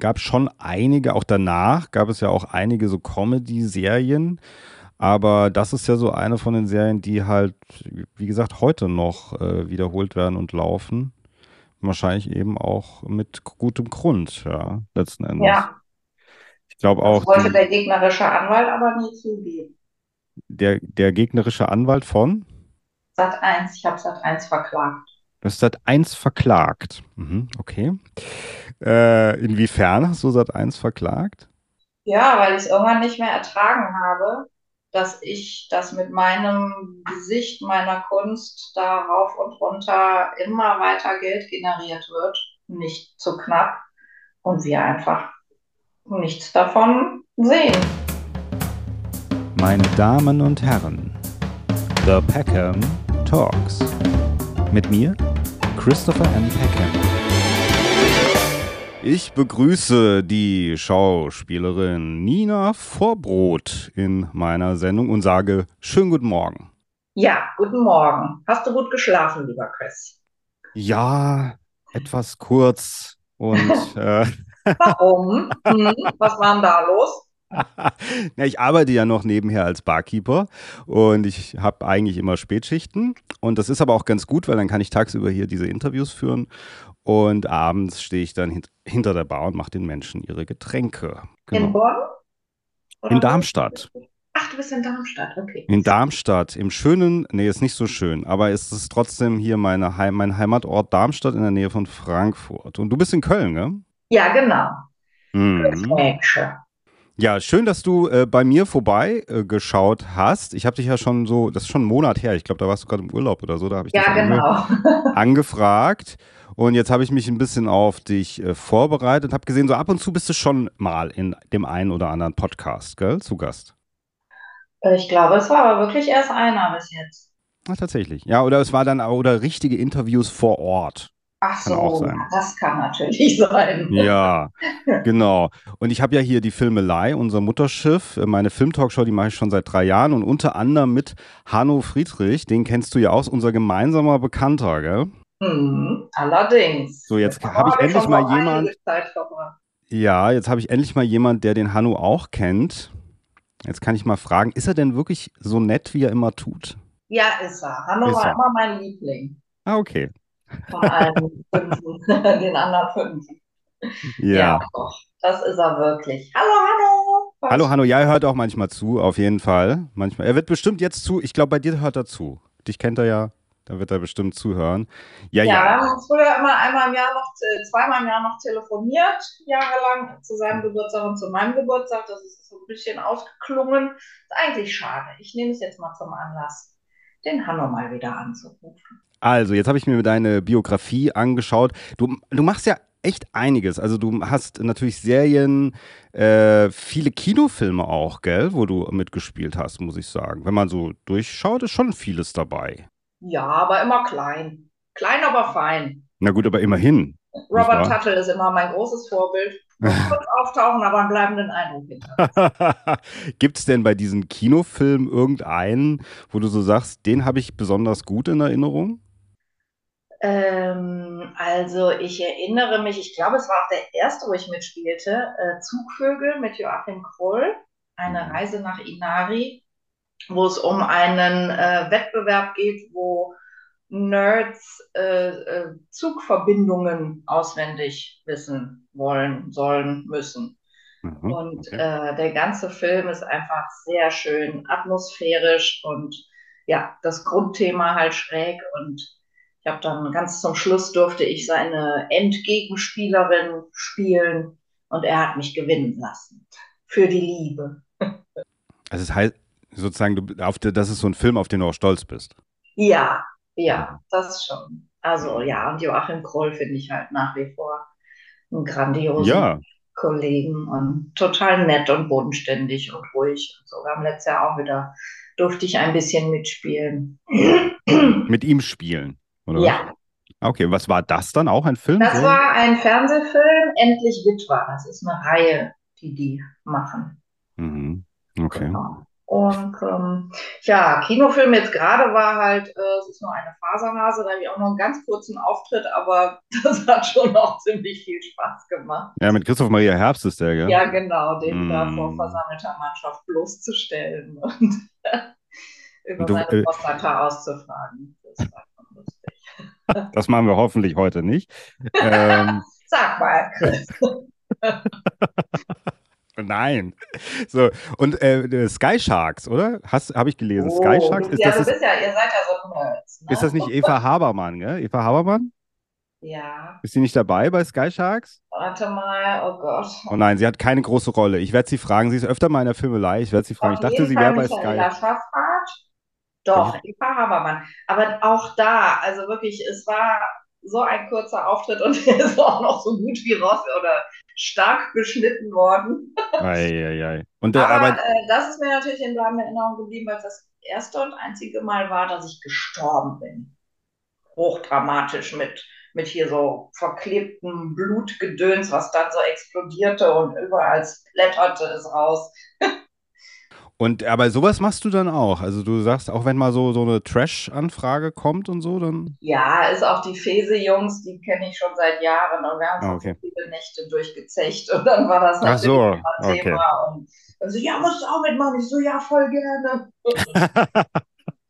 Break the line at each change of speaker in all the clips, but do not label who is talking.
gab schon einige, auch danach gab es ja auch einige so Comedy-Serien. Aber das ist ja so eine von den Serien, die halt, wie gesagt, heute noch äh, wiederholt werden und laufen. Wahrscheinlich eben auch mit gutem Grund, ja, letzten Endes.
Ja,
Ich glaube
das
auch,
wollte
die,
der gegnerische Anwalt aber nie zugeben.
der, der gegnerische Anwalt von
Sat 1, ich habe Sat 1 verklagt.
Das ist Sat.1 verklagt. Mhm, okay. Äh, inwiefern hast du Sat.1 verklagt?
Ja, weil ich es irgendwann nicht mehr ertragen habe, dass ich das mit meinem Gesicht, meiner Kunst da rauf und runter immer weiter Geld generiert wird, nicht zu knapp und wir einfach nichts davon sehen.
Meine Damen und Herren, The Peckham Talks. Mit mir, Christopher M. Peckham. Ich begrüße die Schauspielerin Nina Vorbrot in meiner Sendung und sage schönen guten Morgen.
Ja, guten Morgen. Hast du gut geschlafen, lieber Chris?
Ja, etwas kurz und äh,
Warum? Hm, was war denn da los?
ja, ich arbeite ja noch nebenher als Barkeeper und ich habe eigentlich immer Spätschichten und das ist aber auch ganz gut, weil dann kann ich tagsüber hier diese Interviews führen und abends stehe ich dann hint hinter der Bar und mache den Menschen ihre Getränke.
In
Genau.
Bonn? Oder
In? Darmstadt.
Ach, du bist in Darmstadt, okay.
In Darmstadt, im schönen, nee, ist nicht so schön, aber es ist trotzdem hier meine Heim, mein Heimatort Darmstadt in der Nähe von Frankfurt. Und du bist in Köln, ne?
Ja, genau.
Mhm. Ja, schön, dass du äh, bei mir vorbei äh, hast. Ich habe dich ja schon so, das ist schon einen Monat her. Ich glaube, da warst du gerade im Urlaub oder so. Da habe ich dich
Ja, genau.
angefragt. Und jetzt habe ich mich ein bisschen auf dich äh, vorbereitet. Habe gesehen, so ab und zu bist du schon mal in dem einen oder anderen Podcast, gell, zu Gast.
Ich glaube, es war aber wirklich erst einer bis jetzt.
Ah, tatsächlich. Ja, oder es war dann auch oder richtige Interviews vor Ort.
Ach
Kann auch
so,
sein.
ja, das kann natürlich sein.
Ja, genau. Und ich habe ja hier die Filmelei, unser Mutterschiff. Meine Filmtalkshow, die mache ich schon seit drei Jahren und unter anderem mit Hanno Friedrich, den kennst du ja aus, unser gemeinsamer Bekannter, gell?
Hm, allerdings.
So, jetzt habe ich endlich mal
noch einige
jemand,
Zeit verbracht.
ja, jetzt habe ich endlich mal jemand, der den Hanno auch kennt. Jetzt kann ich mal fragen, ist er denn wirklich so nett, wie er immer tut?
Ja, ist er. Hanno
Ist
war
er.
immer mein Liebling
Ah, okay.
Von allen fünfen, den anderen fünf. Ja,
Ja.
das ist er wirklich. Hallo, Hanno.
Hallo Hanno, ja, er hört auch manchmal zu, auf jeden Fall. Manchmal. Er wird bestimmt jetzt zu, ich glaube, bei dir hört er zu. Dich kennt er ja, da wird er bestimmt zuhören. Ja,
Ja, wir
ja.
haben uns früher immer einmal im Jahr noch, äh, zweimal im Jahr noch telefoniert, jahrelang zu seinem Geburtstag und zu meinem Geburtstag. Das ist so ein bisschen ausgeklungen. Ist eigentlich schade. Ich nehme es jetzt mal zum Anlass, den Hanno mal wieder anzurufen.
Also, jetzt habe ich mir deine Biografie angeschaut. Du, du machst ja echt einiges. Also, du hast natürlich Serien, äh, viele Kinofilme auch, gell, wo du mitgespielt hast, muss ich sagen. Wenn man so durchschaut, ist schon vieles dabei.
Ja, aber immer klein. Klein, aber fein.
Na gut, aber immerhin.
Robert? Tuttle ist immer mein großes Vorbild. Kurz auftauchen, aber einen bleibenden Eindruck hinter.
Gibt es denn bei diesen Kinofilmen irgendeinen, wo du so sagst, den habe ich besonders gut in Erinnerung?
Ähm, also ich erinnere mich, ich glaube, es war auch der erste, wo ich mitspielte, äh, Zugvögel mit Joachim Kroll, eine
Mhm.
Reise nach Inari, wo es um einen äh, Wettbewerb geht, wo Nerds äh, äh, Zugverbindungen auswendig wissen wollen, sollen, müssen.
Mhm,
Und
okay.
äh, der ganze Film ist einfach sehr schön atmosphärisch und ja, das Grundthema halt schräg. Und ich habe dann ganz zum Schluss durfte ich seine Endgegenspielerin spielen und er hat mich gewinnen lassen. Für die Liebe.
Also es heißt sozusagen, du, auf das ist so ein Film, auf den du auch stolz bist.
Ja, ja, das schon. Also ja, und Joachim Kroll finde ich halt nach wie vor einen grandiosen
Ja,
Kollegen und total nett und bodenständig und ruhig und so. Wir haben letztes Jahr auch wieder, durfte ich ein bisschen mitspielen.
mit ihm spielen, oder?
Ja,
Okay, was war das dann? Auch ein Film?
das war ein Fernsehfilm, Endlich Witwer. Das ist eine Reihe, die die machen.
Mhm. Okay.
Genau. Und ähm, ja, Kinofilm jetzt gerade war halt, äh, es ist nur eine Faserhase, da habe ich auch noch einen ganz kurzen Auftritt, aber das hat schon noch ziemlich viel Spaß gemacht.
Ja, mit Christoph Maria Herbst ist der, gell?
Ja, genau, den
Mm.
da vor versammelter Mannschaft bloßzustellen und über
Du,
seine
äh,
Prostata auszufragen. Das war.
Das machen wir hoffentlich heute nicht. ähm,
Sag mal, Chris.
nein. So, und äh, Sky Sharks, oder? Habe ich gelesen.
Oh,
Sky Sharks, ist
ja,
das, ist,
ja, ihr seid ja so Nerds, ne?
ist das nicht Eva Habermann, gell? Eva Habermann?
Ja,
Ist sie nicht dabei bei Sky Sharks?
warte mal, oh Gott.
Oh nein, sie hat keine große Rolle. Ich werde sie fragen. Sie ist öfter mal in der Filmelei. Ich werde sie fragen. Ich
Auf
dachte,
jeden
sie wäre bei Sky.
Schaffrath. Doch, Eva Habermann. Aber auch da, also wirklich, es war so ein kurzer Auftritt und er ist auch noch so gut wie raus oder stark beschnitten worden.
Eieiei. Und, äh,
Aber,
aber
äh, das ist mir natürlich in bleibender Erinnerung geblieben, weil es das erste und einzige Mal war, dass ich gestorben bin. Hochdramatisch mit, mit hier so verklebtem Blutgedöns, was dann so explodierte und überall splatterte es raus.
Und aber sowas machst du dann auch. Also du sagst, auch wenn mal so, so eine Trash-Anfrage kommt und so, dann.
Ja, ist auch die Fese-Jungs, die kenne ich schon seit Jahren und wir haben
Ah, okay.
so viele Nächte durchgezecht und dann war das natürlich
so,
immer
okay.
Thema und also, ja, musst du auch mitmachen. Ich so, ja, voll gerne.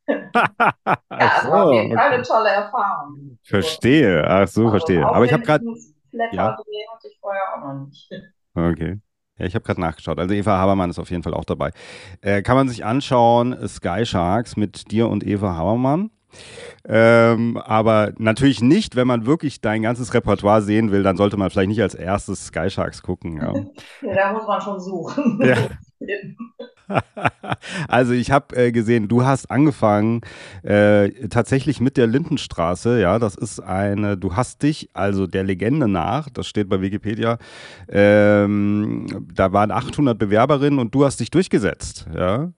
Ja,
Ach
war jeden
so,
Fall
okay.
eine tolle Erfahrung.
Verstehe. Ach so,
Also
verstehe. Aber ich habe gerade.
ein
Ja.
hatte ich vorher auch noch nicht.
Okay. Ja, ich habe gerade nachgeschaut. Also Eva Habermann ist auf jeden Fall auch dabei. Äh, kann man sich anschauen, Sky Sharks mit dir und Eva Habermann. Ähm, aber natürlich nicht, wenn man wirklich dein ganzes Repertoire sehen will, dann sollte man vielleicht nicht als erstes Sky Sharks gucken. Ja.
Ja, da muss man schon suchen.
Ja. Also ich habe äh, gesehen, du hast angefangen äh, tatsächlich mit der Lindenstraße. Ja, das ist eine. Du hast dich also der Legende nach, das steht bei Wikipedia, ähm, da waren 800 Bewerberinnen und du hast dich durchgesetzt. Ja,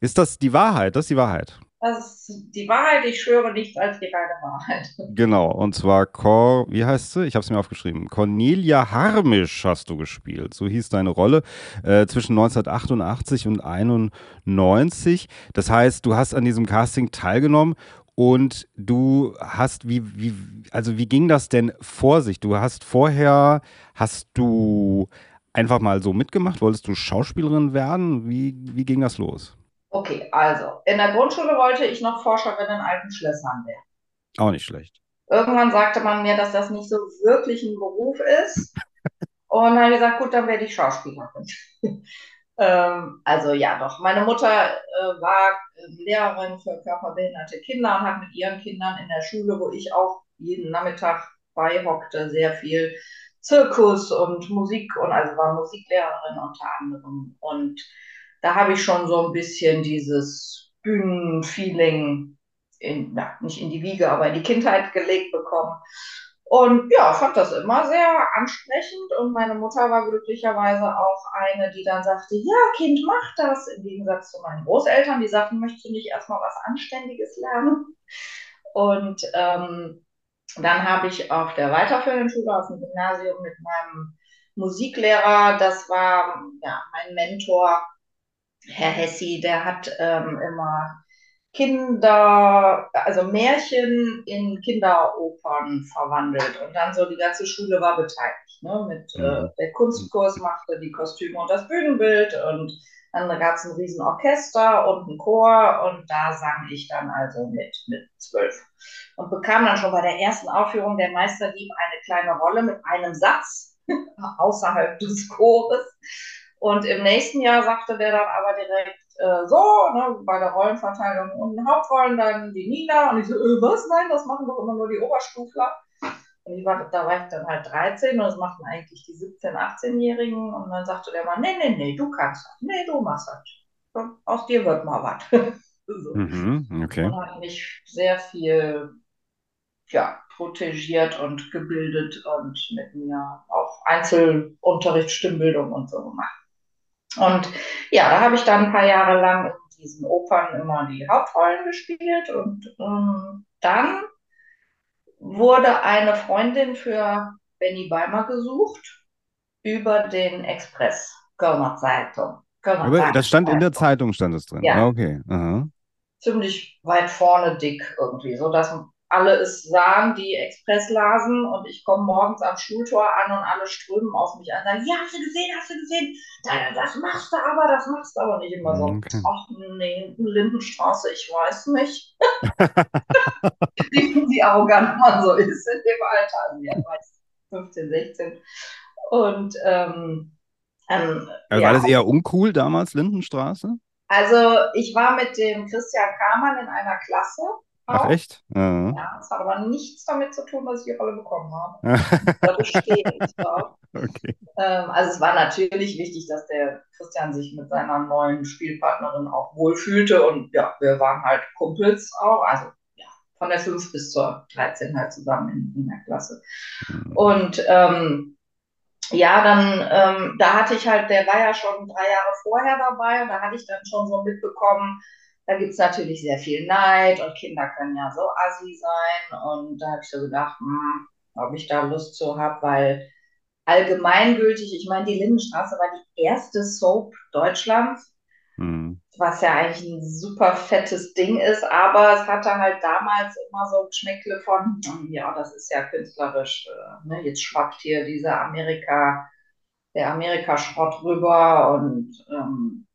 ist das die Wahrheit? Das ist die Wahrheit.
Das ist die Wahrheit, ich schwöre nichts als die reine Wahrheit.
Genau. Und zwar Cor, wie heißt sie? Ich habe es mir aufgeschrieben. Cornelia Harmisch hast du gespielt. So hieß deine Rolle äh, zwischen 1988 und 91. Das heißt, du hast an diesem Casting teilgenommen und du hast wie wie also wie ging das denn vor sich? Du hast vorher hast du einfach mal so mitgemacht? Wolltest du Schauspielerin werden? Wie wie ging das los?
Okay, also, in der Grundschule wollte ich noch Forscherin in alten Schlössern werden.
Auch nicht schlecht.
Irgendwann sagte man mir, dass das nicht so wirklich ein Beruf ist. Und dann habe ich gesagt, gut, dann werde ich Schauspielerin. ähm, also ja, doch. Meine Mutter äh, war äh, Lehrerin für körperbehinderte Kinder und hat mit ihren Kindern in der Schule, wo ich auch jeden Nachmittag beihockte, sehr viel Zirkus und Musik und also war Musiklehrerin unter anderem. Und da habe ich schon so ein bisschen dieses Bühnenfeeling in, ja, nicht in die Wiege, aber in die Kindheit gelegt bekommen. Und ja, fand das immer sehr ansprechend und meine Mutter war glücklicherweise auch eine, die dann sagte, ja, Kind, mach das, im Gegensatz zu meinen Großeltern, die sagten, möchtest du nicht erstmal was Anständiges lernen? Und ähm, dann habe ich auf der weiterführenden Schule, auf dem Gymnasium mit meinem Musiklehrer, das war ja mein Mentor, Herr Hessi, der hat ähm, immer Kinder, also Märchen in Kinderopern verwandelt und dann so die ganze Schule war beteiligt. Ne? Mit äh,
Mhm.
der Kunstkurs machte die Kostüme und das Bühnenbild und dann gab es ein riesen Orchester und einen Chor und da sang ich dann also mit mit zwölf und bekam dann schon bei der ersten Aufführung der Meisterdieb eine kleine Rolle mit einem Satz außerhalb des Chores. Und im nächsten Jahr sagte der dann aber direkt äh, so, ne, bei der Rollenverteilung und Hauptrollen dann die Nina. Und ich so, äh, was? Nein, das machen doch immer nur die Oberstufler. Und ich war, da war ich dann halt 13 und das machten eigentlich die 17-, 18-Jährigen. Und dann sagte der Mann, nee, nee, nee, du kannst das. Nee, du machst das. Aus dir wird mal was. so.
Mhm, okay.
Und hat mich sehr viel ja, protegiert und gebildet und mit mir auch Einzelunterricht, Stimmbildung und so gemacht. Und ja, da habe ich dann ein paar Jahre lang in diesen Opern immer die Hauptrollen gespielt und ähm, dann wurde eine Freundin für Benny Beimer gesucht über den Express, Kölner Zeitung.
Aber das stand in der Zeitung, stand es drin. Ja. Ah, okay. Aha.
Ziemlich weit vorne dick irgendwie, so dass alle es sahen, die Express lasen und ich komme morgens am Schultor an und alle strömen auf mich an und sagen, ja, hast du gesehen, hast du gesehen, das machst du aber, das machst du aber nicht immer so. Okay. Ach nee, Lindenstraße, ich weiß nicht. Wie arrogant man so ist in dem Alter, also ja, 15, 16. Und ähm,
ähm, also ja. War das eher uncool damals, Lindenstraße?
Also ich war mit dem Christian Kamann in einer Klasse
Ach, echt?
Ja. ja, es hat aber nichts damit zu tun, dass ich die Rolle bekommen habe. Okay. Ähm, also es war natürlich wichtig, dass der Christian sich mit seiner neuen Spielpartnerin auch wohlfühlte und ja, wir waren halt Kumpels auch, also ja, von der 5 bis zur 13 halt zusammen in, in der Klasse. Mhm. Und ähm, ja, dann, ähm, da hatte ich halt, der war ja schon drei Jahre vorher dabei und da hatte ich dann schon so mitbekommen, da gibt es natürlich sehr viel Neid und Kinder können ja so assi sein. Und da habe ich so gedacht, hm, ob ich da Lust zu habe, weil allgemeingültig, ich meine, die Lindenstraße war die erste Soap Deutschlands, hm. was ja eigentlich ein super fettes Ding ist, aber es hatte halt damals immer so Geschmäckle von, hm, ja, das ist ja künstlerisch, äh, ne? jetzt schwappt hier dieser Amerika, der Amerika-Schrott rüber und ähm,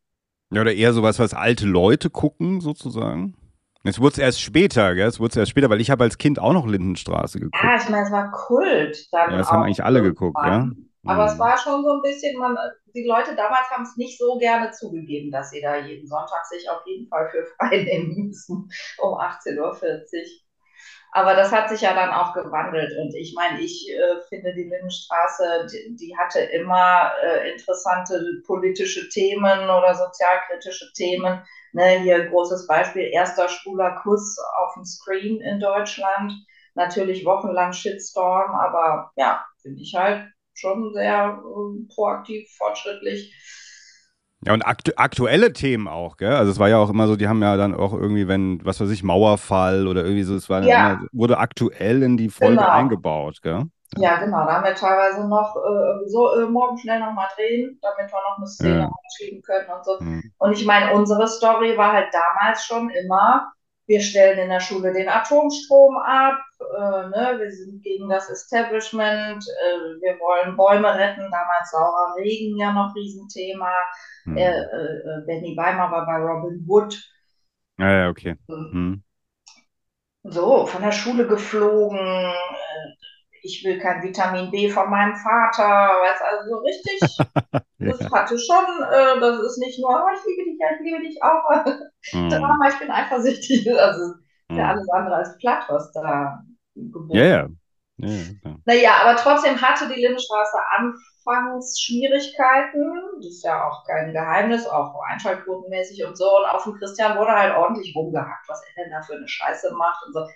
ja, oder eher sowas, was alte Leute gucken, sozusagen. Es wurde es erst später, gell? Es wurde erst später, weil ich habe als Kind auch noch Lindenstraße geguckt.
Ja, ich meine, es war Kult.
Dann ja, das haben eigentlich alle geguckt, ja.
Aber mhm. es war schon so ein bisschen, man, die Leute damals haben es nicht so gerne zugegeben, dass sie da jeden Sonntag sich auf jeden Fall für frei nehmen müssen um 18.40 Uhr. Aber das hat sich ja dann auch gewandelt. Und ich meine, ich äh, finde, die Lindenstraße, die, die hatte immer äh, interessante politische Themen oder sozialkritische Themen. Ne, hier großes Beispiel, erster schwuler Kuss auf dem Screen in Deutschland. Natürlich wochenlang Shitstorm, aber ja, finde ich halt schon sehr äh, proaktiv, fortschrittlich.
Ja, und aktu aktuelle Themen auch, gell? Also es war ja auch immer so, die haben ja dann auch irgendwie, wenn, was weiß ich, Mauerfall oder irgendwie so, es war ja. immer, wurde aktuell in die Folge genau. eingebaut, gell?
Ja, genau. Da haben wir teilweise noch äh, so äh, morgen schnell nochmal drehen, damit wir noch eine Szene ja. können und so. Mhm. Und ich meine, unsere Story war halt damals schon immer, wir stellen in der Schule den Atomstrom ab, äh, ne? wir sind gegen das Establishment, äh, wir wollen Bäume retten, damals saurer Regen ja noch Riesenthema. Hm. Äh, äh, Benny Weimar war bei Robin Wood.
Ja, ja, okay. Hm.
So, von der Schule geflogen. Ich will kein Vitamin B von meinem Vater. Weißt also so richtig. ja. Das hatte schon, äh, das ist nicht nur, oh, ich liebe dich, ja, ich liebe dich auch. Drama, ich bin eifersüchtig. Also, hm. ja alles andere als platt, was da
geboten Ja, ja. Ja,
ja. Naja, aber trotzdem hatte die Lindenstraße Anfangsschwierigkeiten. Das ist ja auch kein Geheimnis, auch einschaltquotenmäßig und so. Und auf dem Christian wurde halt ordentlich rumgehackt, was er denn da für eine Scheiße macht und so.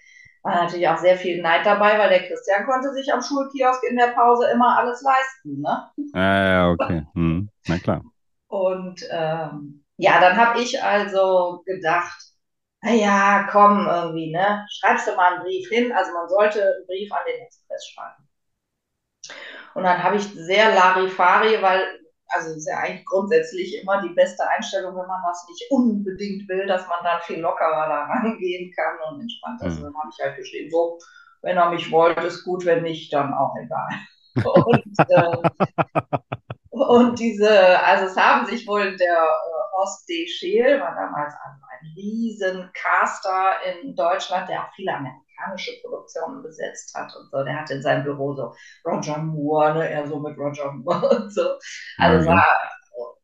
War natürlich auch sehr viel Neid dabei, weil der Christian konnte sich am Schulkiosk in der Pause immer alles leisten. Ne?
Ja, ja, okay. Hm. Na klar.
Und ähm, ja, dann habe ich also gedacht, naja, komm, irgendwie, ne? Schreibst du mal einen Brief hin. Also man sollte einen Brief an den Express schreiben. Und dann habe ich sehr Larifari, weil, also es ist ja eigentlich grundsätzlich immer die beste Einstellung, wenn man was nicht unbedingt will, dass man dann viel lockerer da rangehen kann und entspannt. Also mhm. dann habe ich halt geschrieben, so, wenn er mich wollte, ist gut, wenn nicht, dann auch egal. Und, äh, und diese, also es haben sich wohl der äh, Horst D. Scheel, war damals ein riesen Caster in Deutschland, der auch viele amerikanische Produktionen besetzt hat und so. Der hatte in seinem Büro so Roger Moore, ne, er so mit Roger Moore und so. Also okay. war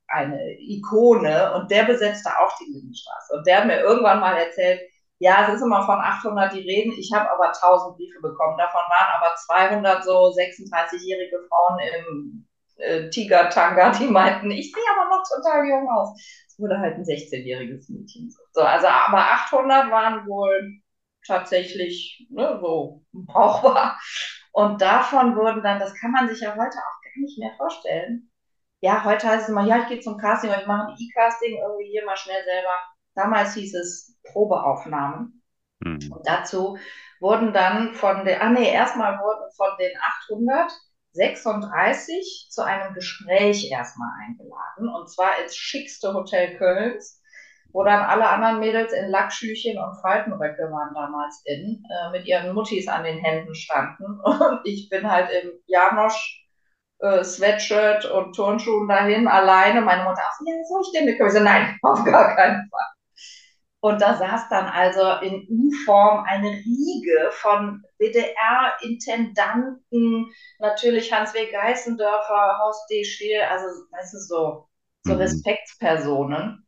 eine Ikone und der besetzte auch die Lindenstraße. Und der hat mir irgendwann mal erzählt, ja, es ist immer von 800 die Reden. Ich habe aber 1000 Briefe bekommen. Davon waren aber 200 so 36-jährige Frauen im äh, Tiger-Tanga, die meinten, ich sehe aber noch total jung aus wurde halt ein 16-jähriges Mädchen. So, also aber 800 waren wohl tatsächlich ne, so brauchbar. Und davon wurden dann, das kann man sich ja heute auch gar nicht mehr vorstellen. Ja, heute heißt es immer, ja, ich gehe zum Casting oder ich mache ein E-Casting irgendwie hier mal schnell selber. Damals hieß es Probeaufnahmen. Mhm. Und dazu wurden dann von den, ah nee, erstmal wurden von den 800 36 zu einem Gespräch erstmal eingeladen und zwar ins schickste Hotel Kölns, wo dann alle anderen Mädels in Lackschüchen und Faltenröcke waren damals in, äh, mit ihren Muttis an den Händen standen und ich bin halt im Janosch äh, Sweatshirt und Turnschuhen dahin, alleine. Meine Mutter, ach, ja, soll ich denn mitkommen? Ich so, nein, auf gar keinen Fall. Und da saß dann also in U-Form eine Riege von WDR-Intendanten, natürlich Hans-W. Geißendörfer, Horst D. Scheel, also weißt du, so, so mhm. Respektspersonen.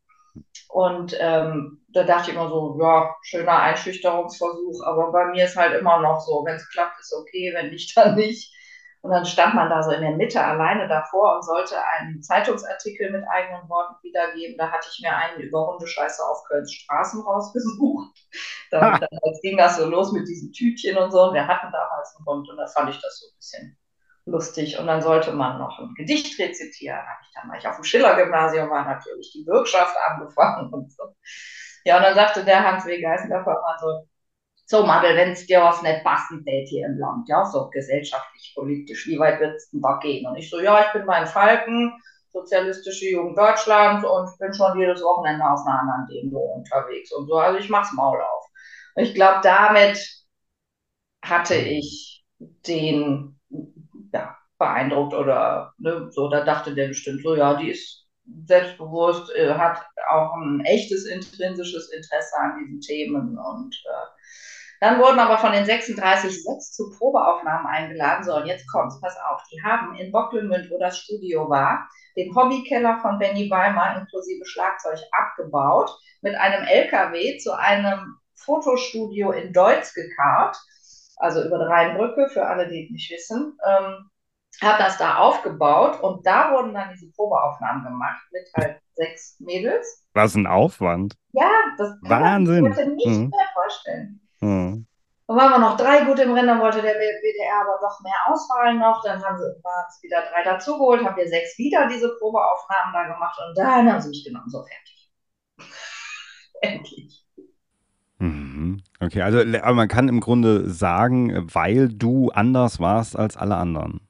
Und ähm, da dachte ich immer so, ja, schöner Einschüchterungsversuch, aber bei mir ist halt immer noch so, wenn es klappt, ist okay, wenn nicht, dann nicht. Und dann stand man da so in der Mitte alleine davor und sollte einen Zeitungsartikel mit eigenen Worten wiedergeben. Da hatte ich mir einen über Hundescheiße auf Kölns Straßen rausgesucht. Dann, dann ging das so los mit diesen Tütchen und so. Und wir hatten damals einen Hund und da fand ich das so ein bisschen lustig. Und dann sollte man noch ein Gedicht rezitieren. Habe ich dann, weil ich auf dem Schiller-Gymnasium war, natürlich die Bürgschaft angefangen und so. Ja, und dann sagte der Hans W. Geißendorfer immer so, so, Madel, wenn es dir was nicht passen tät hier im Land, ja, so gesellschaftlich, politisch, wie weit wird es denn da gehen? Und ich so, ja, ich bin bei Falken, Sozialistische Jugend Deutschlands und bin schon jedes Wochenende auf einer anderen Demo unterwegs und so. Also ich mach's Maul auf. Und ich glaube, damit hatte ich den beeindruckt oder ne, so, da dachte der bestimmt so, ja, die ist selbstbewusst, äh, hat auch ein echtes intrinsisches Interesse an diesen Themen und äh, dann wurden aber von den 36 sechs zu Probeaufnahmen eingeladen. So, und jetzt kommt's, pass auf. Die haben in Bocklemünd, wo das Studio war, den Hobbykeller von Benny Weimar inklusive Schlagzeug abgebaut, mit einem LKW zu einem Fotostudio in Deutz gekarrt, also über die Rheinbrücke, für alle, die es nicht wissen. Ähm, hat das da aufgebaut und da wurden dann diese Probeaufnahmen gemacht mit halt sechs Mädels.
Was ein Aufwand.
Ja, das
Wahnsinn.
kann man sich nicht hm. mehr vorstellen. Mhm. Dann waren wir noch drei gut im Rennen, dann wollte der WDR aber doch mehr auswahlen noch. Dann haben sie es wieder drei dazugeholt, haben wir sechs wieder diese Probeaufnahmen da gemacht und dann haben sie mich genommen, so fertig. Endlich.
Mhm. Okay, also aber man kann im Grunde sagen, weil du anders warst als alle anderen.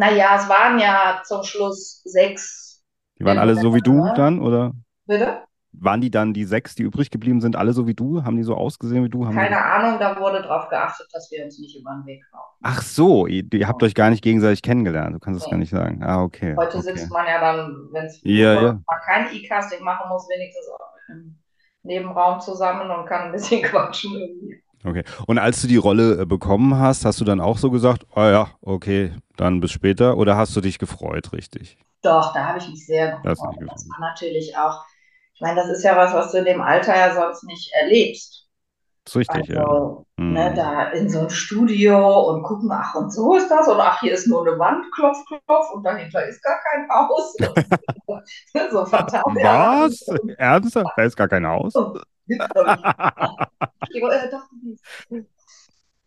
Naja, es waren ja zum Schluss sechs.
Die waren alle so wie du dann, oder?
Bitte?
waren die dann die sechs, die übrig geblieben sind, alle so wie du? Haben die so ausgesehen wie du? Haben
Keine Ahnung, da wurde darauf geachtet, dass wir uns nicht über den Weg laufen.
Ach so, ihr, ihr habt euch gar nicht gegenseitig kennengelernt. Du kannst es nee. gar nicht sagen. Ah, okay.
Heute
okay.
sitzt man ja dann, wenn es
ja, ja.
man kein E-Casting machen muss, wenigstens im Nebenraum zusammen und kann ein bisschen quatschen irgendwie.
Okay. Und als du die Rolle äh, bekommen hast, hast du dann auch so gesagt, oh ja, okay, dann bis später? Oder hast du dich gefreut, richtig?
Doch, da habe ich mich sehr gefreut. Das, das war natürlich auch ich meine, das ist ja was, was du in dem Alter ja sonst nicht erlebst.
Das ist richtig,
also,
ja.
Mhm. Ne, da in so ein Studio und gucken, ach, und so ist das, und ach, hier ist nur eine Wand, klopf, klopf, und dahinter ist gar kein Haus.
so fatal. Was? Ernsthaft? Da ist gar kein Haus?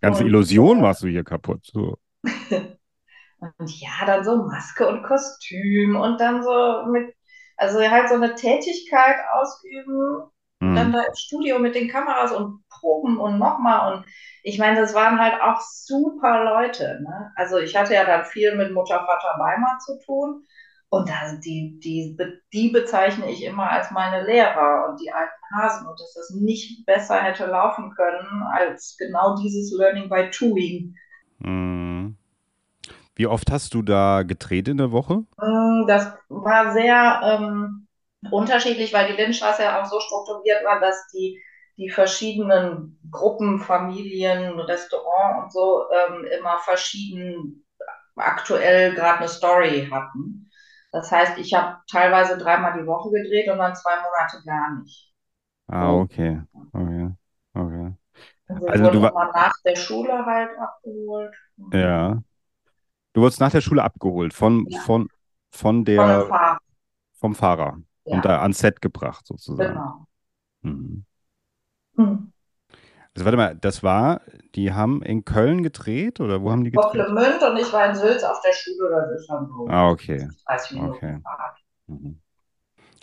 Ganze Illusion machst du hier kaputt. So.
und ja, dann so Maske und Kostüm und dann so mit also halt so eine Tätigkeit ausüben, mhm. dann da im Studio mit den Kameras und proben und nochmal. Und ich meine, das waren halt auch super Leute. Ne? Also ich hatte ja dann viel mit Mutter, Vater, Weimar zu tun. Und da, die, die, die bezeichne ich immer als meine Lehrer und die alten Hasen und dass das nicht besser hätte laufen können als genau dieses Learning by Doing.
Mhm. Wie oft hast du da gedreht in der Woche?
Mm, das war sehr ähm, unterschiedlich, weil die Lindenstraße ja auch so strukturiert war, dass die, die verschiedenen Gruppen, Familien, Restaurant und so ähm, immer verschieden aktuell gerade eine Story hatten. Das heißt, ich habe teilweise dreimal die Woche gedreht und dann zwei Monate gar nicht.
Ah, okay. Okay. okay.
Also, also du war nach der Schule halt abgeholt.
Ja. Du wurdest nach der Schule abgeholt von, ja. von, von der,
von Fahrer.
vom Fahrer ja. und da ans Set gebracht sozusagen.
Genau.
Mhm. Mhm. Also warte mal, das war, die haben in Köln gedreht oder wo haben die gedreht?
Bocklemünd und ich war in Sülz auf der Schule, schon so.
Ah, okay.
30 Minuten
okay. Mhm.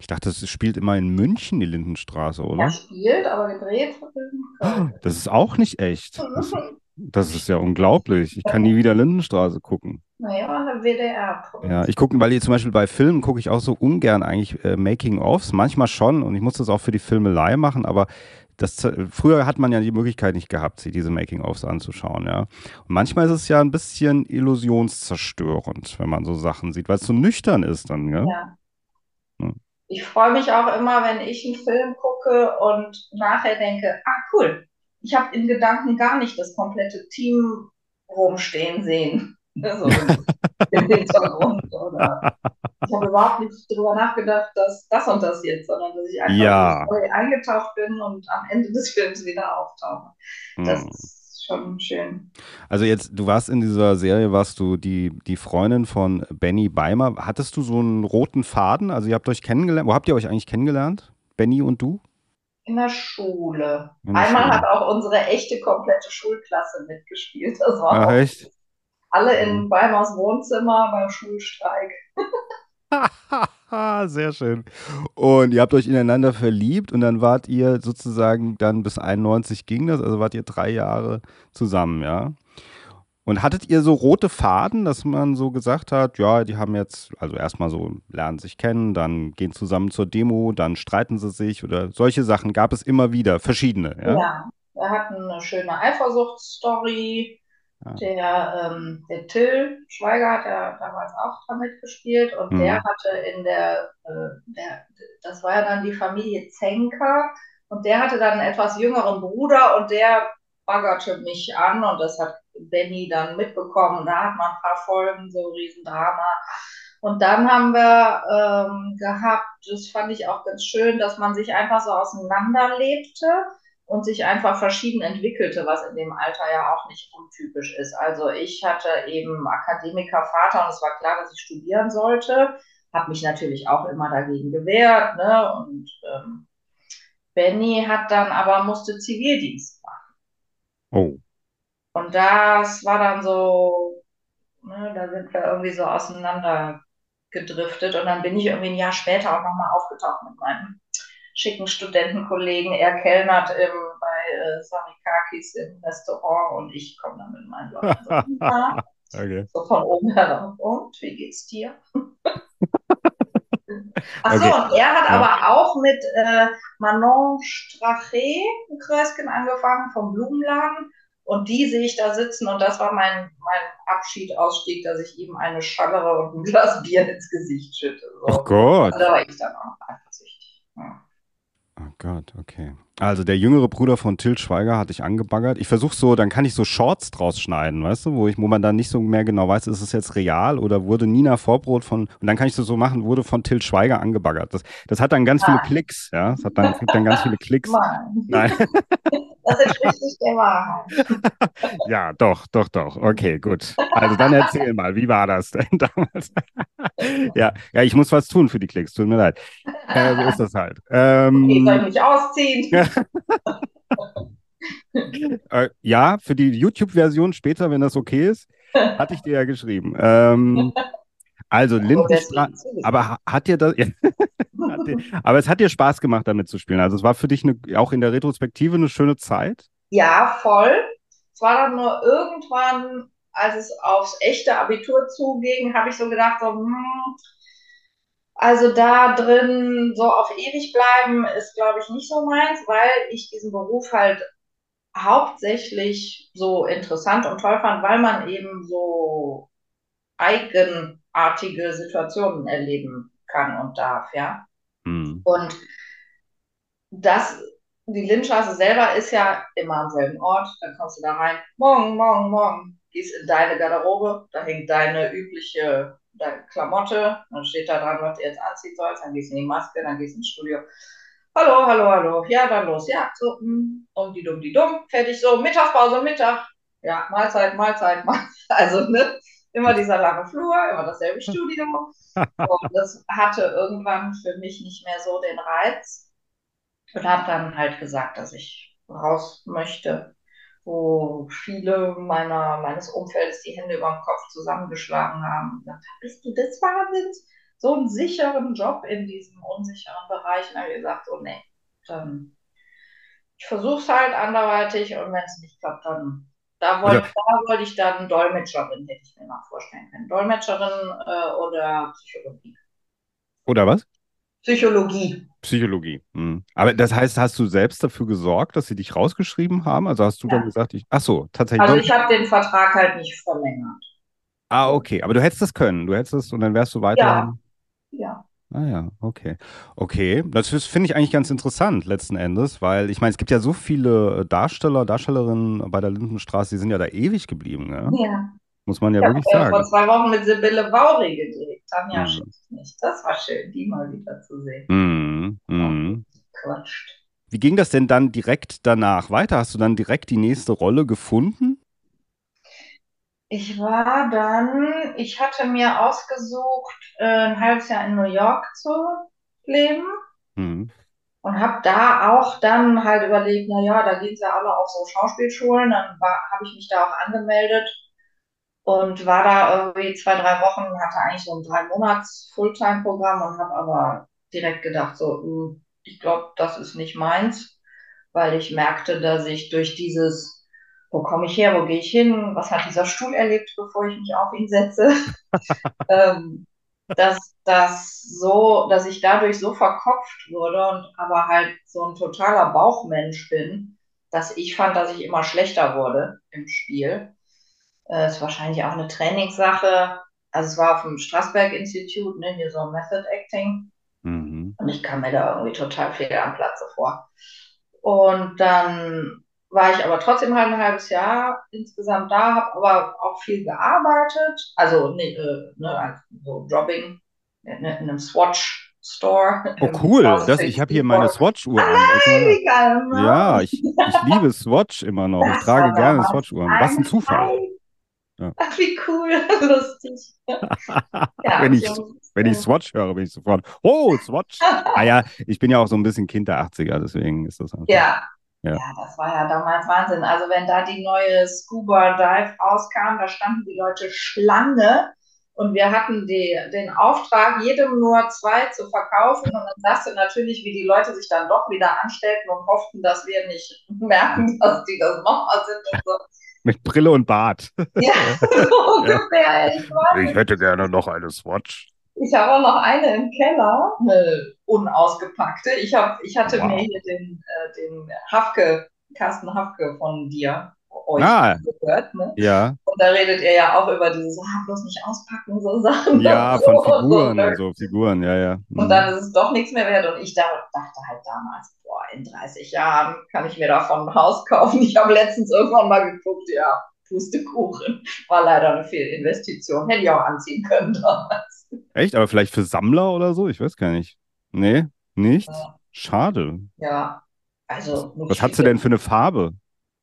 Ich dachte, das spielt immer in München, die Lindenstraße, oder?
Ja, spielt, aber gedreht.
Das ist auch nicht echt. Das, Das ist ja unglaublich. Ich kann nie wieder Lindenstraße gucken.
Naja, WDR.
Ja, ich gucke, weil ihr zum Beispiel bei Filmen gucke ich auch so ungern eigentlich äh, Making-ofs, manchmal schon und ich muss das auch für die Filmelei machen, aber das, früher hat man ja die Möglichkeit nicht gehabt, sich diese Making-ofs anzuschauen, ja. Und manchmal ist es ja ein bisschen illusionszerstörend, wenn man so Sachen sieht, weil es so nüchtern ist dann, ja. ja.
Ich freue mich auch immer, wenn ich einen Film gucke und nachher denke, ah cool, ich habe in Gedanken gar nicht das komplette Team rumstehen sehen. So im Hintergrund. Oder ich habe überhaupt nicht darüber nachgedacht, dass das und das jetzt, sondern dass ich einfach
ja.
eingetaucht bin und am Ende des Films wieder auftauche. Das hm. ist schon schön.
Also jetzt, du warst in dieser Serie, warst du die, die Freundin von Benny Beimer. Hattest du so einen roten Faden? Also ihr habt euch kennengelernt. Wo habt ihr euch eigentlich kennengelernt? Benny und du?
In der Schule. In der Einmal Schule. hat auch unsere echte komplette Schulklasse mitgespielt. Das war
Ach, echt?
alle in mhm. Weimars Wohnzimmer beim Schulstreik.
Sehr schön. Und ihr habt euch ineinander verliebt und dann wart ihr sozusagen dann bis 91 ging das, also wart ihr drei Jahre zusammen, ja? Und hattet ihr so rote Faden, dass man so gesagt hat, ja, die haben jetzt, also erstmal so lernen sich kennen, dann gehen zusammen zur Demo, dann streiten sie sich oder solche Sachen gab es immer wieder, verschiedene, ja?
Ja, wir hatten eine schöne Eifersuchtsstory. Der, ähm, der Till Schweiger hat ja damals auch damit gespielt und mhm. der hatte in der, äh, der, das war ja dann die Familie Zenker und der hatte dann einen etwas jüngeren Bruder und der baggerte mich an und das hat Benny dann mitbekommen. Da hat man ein paar Folgen, so Riesendrama. Und dann haben wir ähm, gehabt, das fand ich auch ganz schön, dass man sich einfach so auseinanderlebte und sich einfach verschieden entwickelte, was in dem Alter ja auch nicht untypisch ist. Also ich hatte eben Akademiker-Vater und es war klar, dass ich studieren sollte. Habe mich natürlich auch immer dagegen gewehrt. Ne? Und ähm, Benny hat dann aber musste Zivildienst machen.
Oh.
Und das war dann so, ne, da sind wir irgendwie so auseinander gedriftet. Und dann bin ich irgendwie ein Jahr später auch nochmal aufgetaucht mit meinem schicken Studentenkollegen. Er kellnert im, bei äh, Samikakis im Restaurant und ich komme dann mit meinen Leuten so, okay. so von oben herauf. Und wie geht's dir? Achso, okay. und er hat ja. aber auch mit äh, Manon Strache ein Kreuzchen angefangen vom Blumenladen. Und die sehe ich da sitzen und das war mein, mein Abschied, Ausstieg, dass ich ihm eine Schallere und ein Glas Bier ins Gesicht schütte.
So. Oh Gott.
Also da war ich dann auch eifersüchtig. Ja.
Oh Gott, okay. Also der jüngere Bruder von Till Schweiger hat dich angebaggert. Ich versuche so, dann kann ich so Shorts draus schneiden, weißt du, wo ich, wo man dann nicht so mehr genau weiß, ist es jetzt real oder wurde Nina Vorbrot von, und dann kann ich das so machen, wurde von Till Schweiger angebaggert. Das, das hat dann ganz viele Klicks, ja. Das hat dann, gibt dann ganz viele Klicks.
Mann. Nein. Das entspricht nicht der Wahrheit.
ja, doch, doch, doch. Okay, gut. Also dann erzähl mal, wie war das denn damals? ja, ja, ich muss was tun für die Klicks, tut mir leid. Äh, so ist das halt. Ähm,
okay, soll ich mich ausziehen?
äh, ja, für die YouTube-Version später, wenn das okay ist, hatte ich dir ja geschrieben. Ähm, also Lindenstraße, aber hat dir das, ja, dir, aber es hat dir Spaß gemacht, damit zu spielen. Also es war für dich eine, auch in der Retrospektive eine schöne Zeit.
Ja, voll. Es war dann nur irgendwann, als es aufs echte Abitur zuging, habe ich so gedacht, so, hm, also da drin so auf ewig bleiben ist, glaube ich, nicht so meins, weil ich diesen Beruf halt hauptsächlich so interessant und toll fand, weil man eben so eigenartige Situationen erleben kann und darf, ja. Mhm. Und das, die Lindstraße selber ist ja immer am selben Ort. Dann kommst du da rein, morgen, morgen, morgen, gehst in deine Garderobe, da hängt deine übliche deine Klamotte, dann steht da dran, was du jetzt anziehen sollst, dann gehst du in die Maske, dann gehst du ins Studio. Hallo, hallo, hallo. Ja, dann los. Ja, so, hm, um die dumm, die dumm. Fertig, so, Mittagspause, Mittag. Ja, Mahlzeit, Mahlzeit, Mahlzeit. Also, ne? Immer dieser lange Flur, immer dasselbe Studio. Und das hatte irgendwann für mich nicht mehr so den Reiz. Und habe dann halt gesagt, dass ich raus möchte, wo viele meiner, meines Umfeldes die Hände über dem Kopf zusammengeschlagen haben und gesagt, bist du des Wahnsinns? So einen sicheren Job in diesem unsicheren Bereich. Und dann habe ich gesagt, oh nee, dann ich versuche es halt anderweitig und wenn es nicht klappt, dann Da wollte, da wollte ich dann Dolmetscherin, hätte ich mir mal vorstellen können. Dolmetscherin äh, oder Psychologie.
Oder was?
Psychologie.
Psychologie. Hm. Aber das heißt, hast du selbst dafür gesorgt, dass sie dich rausgeschrieben haben? Also hast du
Ja.
dann gesagt, ich, ach so, tatsächlich.
Also ich habe den Vertrag halt nicht verlängert.
ah, okay. Aber du hättest das können. Du hättest es und dann wärst du weiterhin.
Ja.
Ah ja, okay. Okay, das finde ich eigentlich ganz interessant letzten Endes, weil ich meine, es gibt ja so viele äh, Darsteller, Darstellerinnen bei der Lindenstraße, die sind ja da ewig geblieben, ne?
Ja.
Muss man ja
Ich habe
wirklich
äh, vor
sagen.
zwei Wochen mit Sibylle Vauri gedreht. Tanja
Mhm.
nicht. Das war schön, die mal wieder zu sehen.
Mhm, mhm.
Quatscht.
Wie ging das denn dann direkt danach weiter? Hast du dann direkt die nächste Rolle gefunden?
Ich war dann, ich hatte mir ausgesucht, äh, ein halbes Jahr in New York zu leben
Mhm.
und habe da auch dann halt überlegt, na ja, da gehen sie ja alle auf so Schauspielschulen. Dann habe ich mich da auch angemeldet und war da irgendwie zwei, drei Wochen, hatte eigentlich so ein drei Monats Fulltime-Programm und habe aber direkt gedacht, so, hm, ich glaube, das ist nicht meins, weil ich merkte, dass ich durch dieses wo komme ich her, wo gehe ich hin, was hat dieser Stuhl erlebt, bevor ich mich auf ihn setze, ähm, dass das so, dass ich dadurch so verkopft wurde und aber halt so ein totaler Bauchmensch bin, dass ich fand, dass ich immer schlechter wurde im Spiel. Äh, ist wahrscheinlich auch eine Trainingssache. Also es war auf dem Strasberg-Institut, ne, hier so Method Acting.
Mhm.
Und ich kam mir da irgendwie total fehl am Platze vor. Und dann war ich aber trotzdem halt ein halbes Jahr insgesamt da, habe aber auch viel gearbeitet. Also ne, äh, ne, also so Jobbing in, in einem Swatch-Store.
Oh cool, das, ich habe hier meine Swatch-Uhr an. Also,
Wie geil, ne?
ja, ich, ich liebe Swatch immer noch. Ich trage gerne Swatch-Uhren. Was ein Zufall. Ja.
Ach, wie cool, lustig. Ja,
wenn, ich, wenn ich Swatch höre, bin ich sofort, oh, Swatch. Ah ja, ich bin ja auch so ein bisschen Kind der 80er, deswegen ist das einfach.
Ja.
Ja.
ja, das war ja damals Wahnsinn. Also wenn da die neue Scuba Dive rauskam, da standen die Leute Schlange und wir hatten die, den Auftrag, jedem nur zwei zu verkaufen und dann sahst du natürlich, wie die Leute sich dann doch wieder anstellten und hofften, dass wir nicht merken, dass die das nochmal sind und so.
Mit Brille und Bart.
Ja, so ungefähr. Ich, weiß.
hätte gerne noch eine Swatch.
ich habe auch noch eine im Keller, eine unausgepackte. Ich, hab, ich hatte
Wow.
mir hier den, äh, den Hafke, Carsten Hafke von dir, euch
Ah.
gehört. Ne?
Ja,
Und da redet ihr ja auch über dieses, ah, bloß nicht auspacken, so Sachen.
ja,
und
von
so,
Figuren
so.
und so, Figuren, ja, ja.
Und
Mhm.
dann ist es doch nichts mehr wert. Und ich da, dachte halt damals, boah, in 30 Jahren kann ich mir davon ein Haus kaufen. Ich habe letztens irgendwann mal geguckt, ja, Pustekuchen. War leider eine Fehlinvestition. Hätte ich auch anziehen können damals.
Echt? Aber vielleicht für Sammler oder so? Ich weiß gar nicht. Nee, nicht?
Ja.
Schade.
Ja, also.
Was hat sie
viel.
denn für eine Farbe?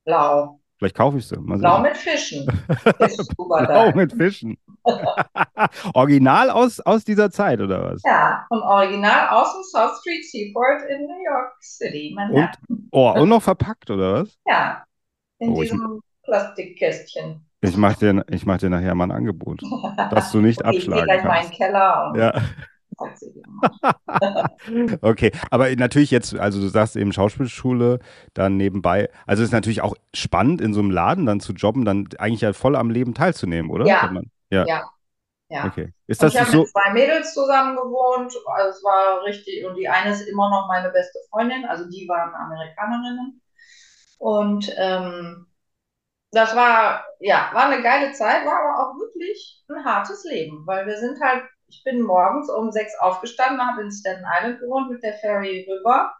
Blau.
Vielleicht kaufe ich sie. Mal
Blau mit Fischen.
Blau mit Fischen. Original aus, aus dieser Zeit, oder was?
Ja, und original aus dem South Street Seaport in New York City, Manhattan.
Oh, und noch verpackt, oder was?
Ja, in
Oh, ich-
diesem Plastikkästchen.
Ich mache dir, ich mach dir nachher mal ein Angebot, dass du nicht
Okay, ich gehe
abschlagen
gleich mal in
kannst.
den Keller und
Ja. Okay, aber natürlich jetzt, also du sagst eben Schauspielschule, dann nebenbei, also ist natürlich auch spannend, in so einem Laden dann zu jobben, dann eigentlich ja voll am Leben teilzunehmen, oder?
Ja.
Man, ja.
Ja. Ja.
Okay. Ist
Und
das
ich habe
so?
mit zwei Mädels zusammen gewohnt. Also es war richtig. Und die eine ist immer noch meine beste Freundin. Also die waren Amerikanerinnen. Und ähm, das war, ja, war eine geile Zeit, war aber auch wirklich ein hartes Leben. Weil wir sind halt, ich bin morgens um sechs aufgestanden, habe in Staten Island gewohnt mit der Ferry rüber.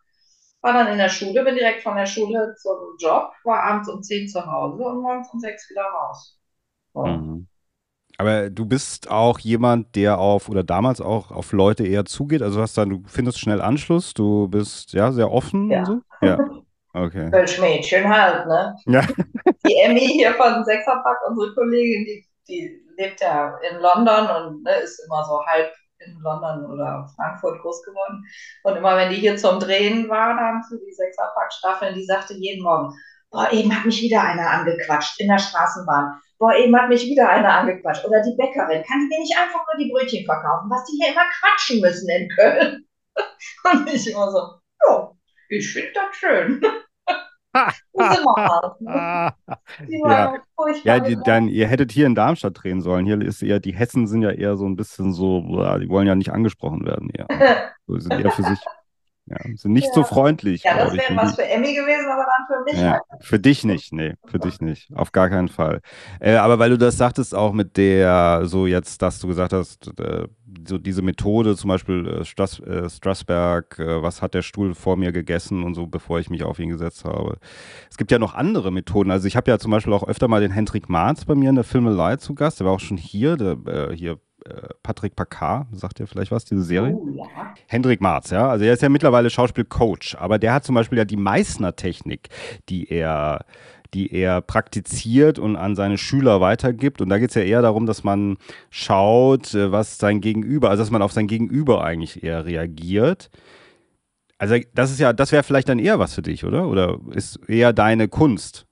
War dann in der Schule, bin direkt von der Schule zum Job, war abends um zehn zu Hause und morgens um sechs wieder raus. So.
Mhm. Aber du bist auch jemand, der auf oder damals auch auf Leute eher zugeht. Also hast dann, du findest schnell Anschluss, du bist ja sehr offen
Ja.
und so? Ja. Okay.
Kölsch Mädchen halt, ne?
Ja.
Die Emmy hier von Sechserpack, unsere Kollegin, die, die lebt ja in London und ne, ist immer so halb in London oder Frankfurt groß geworden. Und immer wenn die hier zum Drehen war, dann für die Sechserpack-Staffeln, die sagte jeden Morgen, boah, eben hat mich wieder einer angequatscht in der Straßenbahn. Boah, eben hat mich wieder einer angequatscht. Oder die Bäckerin, kann die mir nicht einfach nur die Brötchen verkaufen, was die hier immer quatschen müssen in Köln? Und ich immer so, ja, ich finde das schön.
ne? ja, ja die, dann, ihr hättet hier in Darmstadt drehen sollen. Hier ist eher, die Hessen sind ja eher so ein bisschen so, die wollen ja nicht angesprochen werden. Eher. So, sind eher für sich. Ja, sind nicht ja. so freundlich.
Ja, das wäre was für Emmy gewesen, aber dann für mich. Ja, halt.
Für dich nicht, nee, für dich nicht. Auf gar keinen Fall. Äh, aber weil du das sagtest, auch mit der, so jetzt, dass du gesagt hast, äh, so diese Methode, zum Beispiel äh, Strass, äh, Strasberg, äh, was hat der Stuhl vor mir gegessen und so, bevor ich mich auf ihn gesetzt habe. Es gibt ja noch andere Methoden. Also ich habe ja zum Beispiel auch öfter mal den Hendrik Marz bei mir in der Filmelei zu Gast. Der war auch schon hier, der, äh, hier Patrick Packard, sagt ihr vielleicht was, diese Serie? Oh, ja. Hendrik Marz, ja. Also er ist ja mittlerweile Schauspielcoach, aber der hat zum Beispiel ja die Meißner-Technik, die er die er praktiziert und an seine Schüler weitergibt. Und da geht es ja eher darum, dass man schaut, äh, was sein Gegenüber, also dass man auf sein Gegenüber eigentlich eher reagiert. Also das ist ja, das wäre vielleicht dann eher was für dich, oder? Oder ist eher deine Kunst?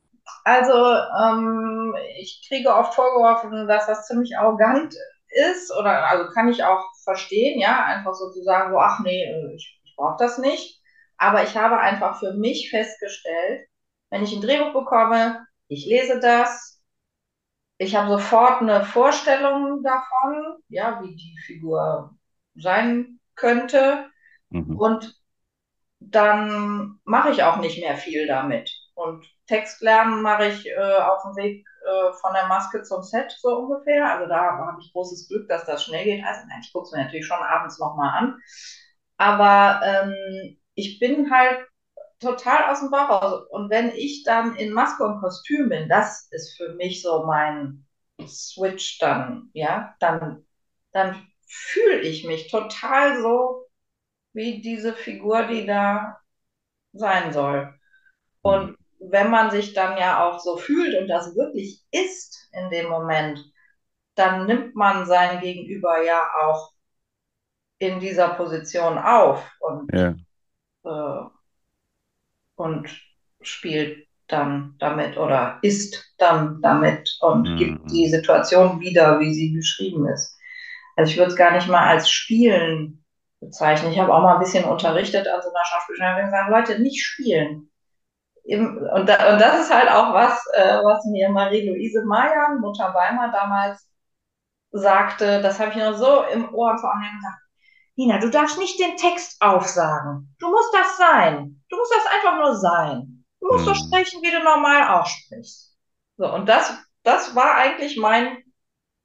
Also ähm, ich kriege oft vorgeworfen, dass das ziemlich arrogant ist oder also kann ich auch verstehen, ja, einfach sozusagen so, ach nee, äh, ich, ich brauche das nicht. Aber ich habe einfach für mich festgestellt, wenn ich ein Drehbuch bekomme, ich lese das, ich habe sofort eine Vorstellung davon, ja, wie die Figur sein könnte. Mhm. Und dann mache ich auch nicht mehr viel damit. Und Text lernen mache ich äh, auf dem Weg äh, von der Maske zum Set so ungefähr. Also da habe ich großes Glück, dass das schnell geht. Also nein, ich gucke es mir natürlich schon abends nochmal an. Aber ähm, ich bin halt total aus dem Bauch raus. Und wenn ich dann in Maske und Kostüm bin, das ist für mich so mein Switch dann, ja, dann, dann fühle ich mich total so wie diese Figur, die da sein soll. Und wenn man sich dann ja auch so fühlt und das wirklich ist in dem Moment, dann nimmt man sein Gegenüber ja auch in dieser Position auf und, ja. äh, und spielt dann damit oder ist dann damit und mhm. gibt die Situation wieder, wie sie beschrieben ist. Also ich würde es gar nicht mal als Spielen bezeichnen. Ich habe auch mal ein bisschen unterrichtet an so einer Schauspielschule und gesagt, Leute, nicht spielen und, da, und das ist halt auch was, äh, was mir Marie-Louise Meyer, Mutter Weimar, damals sagte, das habe ich noch so im Ohr vor allem gesagt, Nina, du darfst nicht den Text aufsagen. Du musst das sein. Du musst das einfach nur sein. Du musst hm. so sprechen, wie du normal auch sprichst. So, und das, das war eigentlich mein,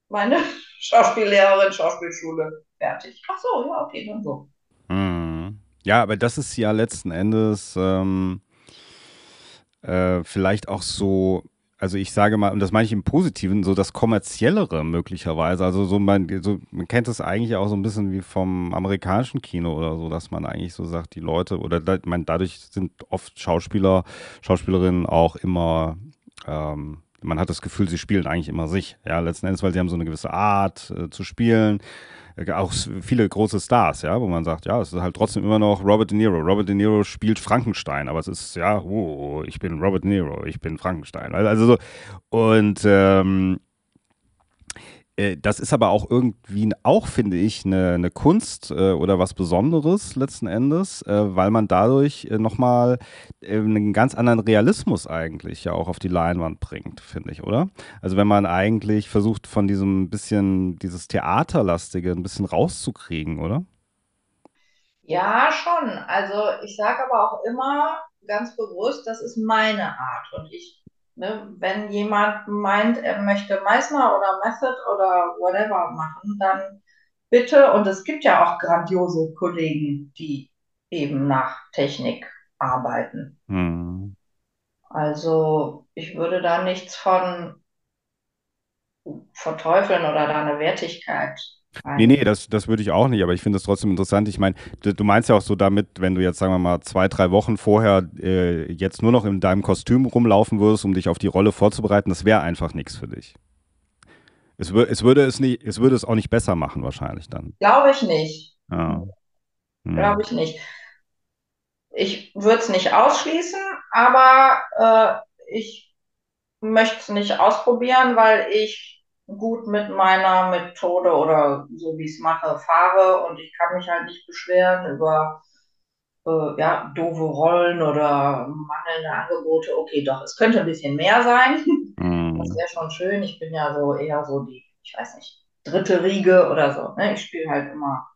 meine Schauspiellehrerin, Schauspielschule. Fertig. Ach so, ja, okay, dann so.
Hm. Ja, aber das ist ja letzten Endes ähm, äh, vielleicht auch so, also ich sage mal, und das meine ich im Positiven, so das kommerziellere möglicherweise. Also so man, so, man kennt es eigentlich auch so ein bisschen wie vom amerikanischen Kino oder so, dass man eigentlich so sagt, die Leute, oder da, man, dadurch sind oft Schauspieler, Schauspielerinnen auch immer ähm, man hat das Gefühl, sie spielen eigentlich immer sich. Ja, letzten Endes, weil sie haben so eine gewisse Art äh, zu spielen. Äh, auch viele große Stars, ja, wo man sagt, ja, es ist halt trotzdem immer noch Robert De Niro. Robert De Niro spielt Frankenstein, aber es ist, ja, oh, ich bin Robert De Niro, ich bin Frankenstein. Also so, und ähm, äh, das ist aber auch irgendwie auch, finde ich, eine, eine Kunst äh, oder was Besonderes letzten Endes, äh, weil man dadurch äh, nochmal äh, einen ganz anderen Realismus eigentlich ja auch auf die Leinwand bringt, finde ich, oder? Also wenn man eigentlich versucht, von diesem bisschen, dieses Theaterlastige ein bisschen rauszukriegen, oder?
Ja, schon. Also ich sage aber auch immer ganz bewusst, das ist meine Art und ich Ne? Wenn jemand meint, er möchte Meißner oder Method oder whatever machen, dann bitte, und es gibt ja auch grandiose Kollegen, die eben nach Technik arbeiten. Mhm. Also ich würde da nichts von verteufeln oder da eine Wertigkeit
Nee, nee, das, das würde ich auch nicht, aber ich finde es trotzdem interessant. Ich meine, du, du, meinst ja auch so damit, wenn du jetzt, sagen wir mal, zwei, drei Wochen vorher äh, jetzt nur noch in deinem Kostüm rumlaufen würdest, um dich auf die Rolle vorzubereiten, das wäre einfach nichts für dich. Es, es, würde es, nicht, es würde es auch nicht besser machen, wahrscheinlich dann.
Glaube ich nicht. Ja. Hm. Glaube ich nicht. Ich würde es nicht ausschließen, aber äh, ich möchte es nicht ausprobieren, weil ich gut mit meiner Methode oder so wie ich es mache fahre und ich kann mich halt nicht beschweren über äh, ja, doofe Rollen oder mangelnde Angebote. Okay, doch, es könnte ein bisschen mehr sein. Das
Mhm.
wäre schon schön. Ich bin ja so eher so die, ich weiß nicht, dritte Riege oder so. Ne? Ich spiele halt immer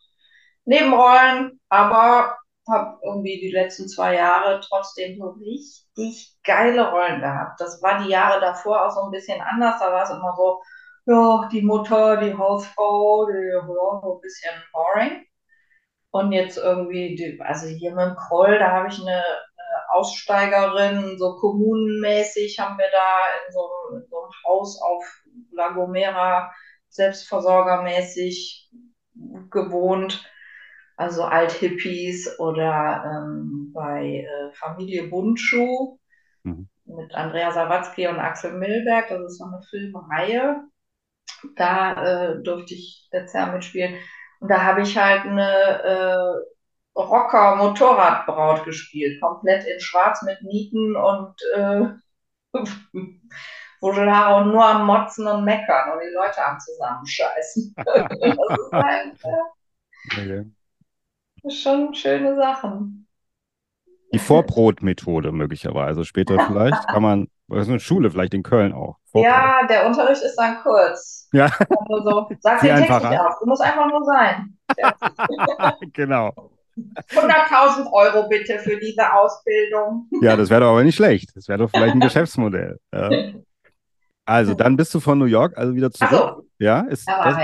Nebenrollen, aber habe irgendwie die letzten zwei Jahre trotzdem so richtig geile Rollen gehabt. Das war die Jahre davor auch so ein bisschen anders. Da war es immer so, ja, die Mutter, die Hausfrau, die, ja, so ein bisschen boring. Und jetzt irgendwie, die, also hier mit dem Kroll, da habe ich eine, eine Aussteigerin, so kommunenmäßig haben wir da in so, einem- in so einem Haus auf La Gomera selbstversorgermäßig gewohnt. Also Althippies oder ähm, bei äh, Familie Bundschuh
Mhm.
mit Andrea Sawatzki und Axel Milberg. Das ist so eine Filmreihe. Da äh, durfte ich letztes Jahr mitspielen. Und da habe ich halt eine äh, Rocker-Motorradbraut gespielt, komplett in Schwarz mit Nieten und äh, Wuschelhaare und nur am Motzen und Meckern und die Leute am Zusammenscheißen. das ist halt
Okay.
äh, schon schöne Sachen.
Die Vorbrotmethode möglicherweise. Später vielleicht kann man, das ist eine Schule vielleicht in Köln auch. Vorbrot.
Ja, der Unterricht ist dann kurz.
Ja,
Also so, sag den Text
einfacher.
nicht auf, du musst einfach nur sein.
genau.
100.000 Euro bitte für diese Ausbildung.
Ja, das wäre doch aber nicht schlecht. Das wäre doch vielleicht ein Geschäftsmodell. Ja. Also, dann bist du von New York also wieder zurück.
Achso,
Ja, ist
da
das,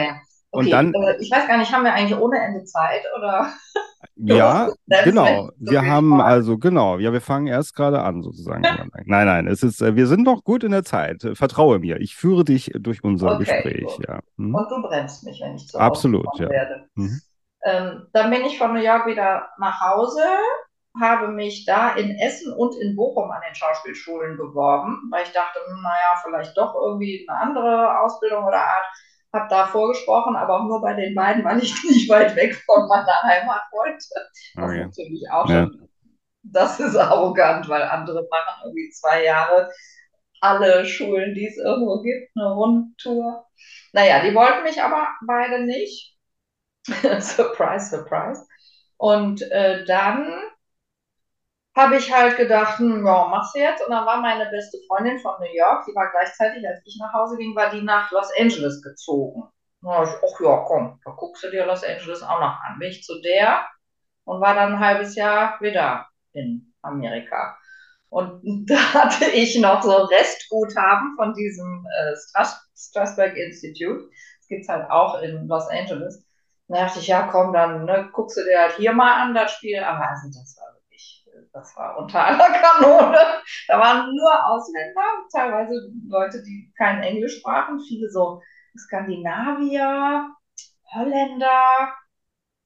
er.
und
Okay,
dann-
äh, ich weiß gar nicht, haben wir eigentlich ohne Ende Zeit oder?
ja, genau.
so
Wir haben
frage.
also, genau, ja, wir fangen erst gerade an, sozusagen. Nein, nein, es ist, äh, wir sind noch gut in der Zeit. Vertraue mir. Ich führe dich durch unser
Okay,
Gespräch,
gut.
ja. Hm?
Und du bremst mich, wenn ich zu
Absolut, ja.
werde.
Mhm.
Ähm, dann bin ich von New York wieder nach Hause, habe mich da in Essen und in Bochum an den Schauspielschulen beworben, weil ich dachte, hm, naja, vielleicht doch irgendwie eine andere Ausbildung oder Art. Habe da vorgesprochen, aber auch nur bei den beiden, weil ich nicht weit weg von meiner Heimat wollte. Das
Okay.
ist natürlich auch
Ja.
schon, das ist arrogant, weil andere machen irgendwie zwei Jahre alle Schulen, die es irgendwo gibt, eine Rundtour. Naja, die wollten mich aber beide nicht. surprise, surprise. Und äh, dann habe ich halt gedacht, hm, ja, machst du jetzt? Und dann war meine beste Freundin von New York, die war gleichzeitig, als ich nach Hause ging, war die nach Los Angeles gezogen. Na, ich, ach ja, komm, da guckst du dir Los Angeles auch noch an. Bin ich zu der und war dann ein halbes Jahr wieder in Amerika. Und da hatte ich noch so Restguthaben von diesem äh, Stras Strasberg Institute. Das gibt es halt auch in Los Angeles. Da dachte ich, ja, komm, dann ne, guckst du dir halt hier mal an, das Spiel. Aber also das war das war unter aller Kanone. Da waren nur Ausländer, teilweise Leute, die kein Englisch sprachen, viele so Skandinavier, Holländer,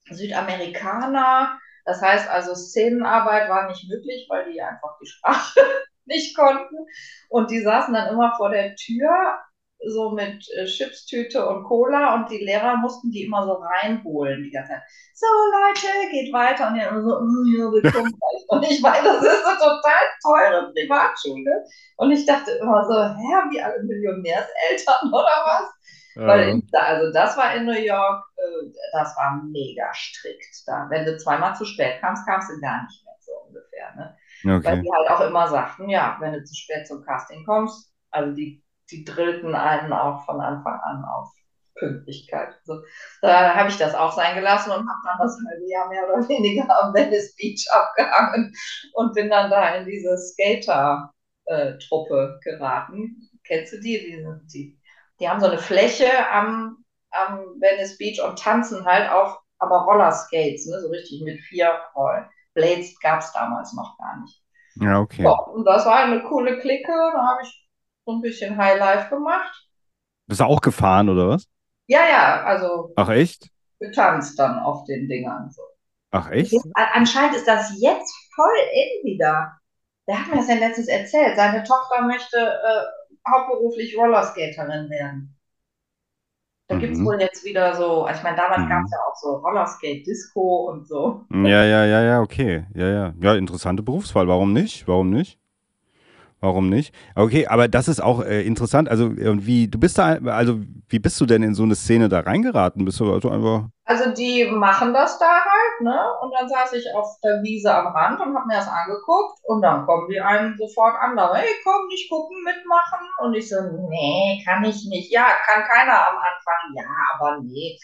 Südamerikaner. Das heißt also, Szenenarbeit war nicht möglich, weil die einfach die Sprache nicht konnten. Und die saßen dann immer vor der Tür, so mit äh, Chipstüte und Cola und die Lehrer mussten die immer so reinholen die ganze Zeit. So Leute, geht weiter. Und die so, "Mm, ja, willkommen. und ich meine, das ist eine total teure Privatschule. Und ich dachte immer so, hä, wie alle Millionärseltern oder was? Weil,
Äh,
in, also das war in New York, äh, das war mega strikt da. Wenn du zweimal zu spät kamst, kamst du gar nicht mehr so ungefähr. Ne? Weil
okay.
die halt auch immer sagten, ja, wenn du zu spät zum Casting kommst, also die, die drillten einen auch von Anfang an auf Pünktlichkeit. So, da habe ich das auch sein gelassen und habe dann das halbe Jahr mehr oder weniger am Venice Beach abgehangen und bin dann da in diese Skater-Truppe geraten. Kennst du die? Die, die? die haben so eine Fläche am, am Venice Beach und tanzen halt auf, aber Rollerskates, ne? so richtig mit vier Rollen. Blades gab es damals noch gar nicht.
Ja, okay.
Ja, und das war eine coole Clique. Da habe ich so ein bisschen Highlife gemacht.
Bist du auch gefahren oder was?
Ja, ja, also
Ach, echt?
getanzt dann auf den Dingern. So.
Ach, echt?
Anscheinend ist das jetzt voll in wieder. Der hat mir das ja letztens erzählt. Seine Tochter möchte äh, hauptberuflich Rollerskaterin werden. Da gibt es
Mhm.
wohl jetzt wieder so, also ich meine, damals
Mhm.
gab es ja auch so Rollerskate-Disco und so.
Ja, ja, ja, ja, okay. Ja, ja. Ja, interessante Berufswahl. Warum nicht? Warum nicht? Warum nicht? Okay, aber das ist auch äh, interessant. Also, äh, wie, du bist da, also, wie bist du denn in so eine Szene da reingeraten? Bist du also einfach.
Also die machen das da halt, ne? Und dann saß ich auf der Wiese am Rand und habe mir das angeguckt und dann kommen die einen sofort an, da, hey, komm, nicht gucken, mitmachen. Und ich so, nee, kann ich nicht. Ja, kann keiner am Anfang. Ja, aber nee.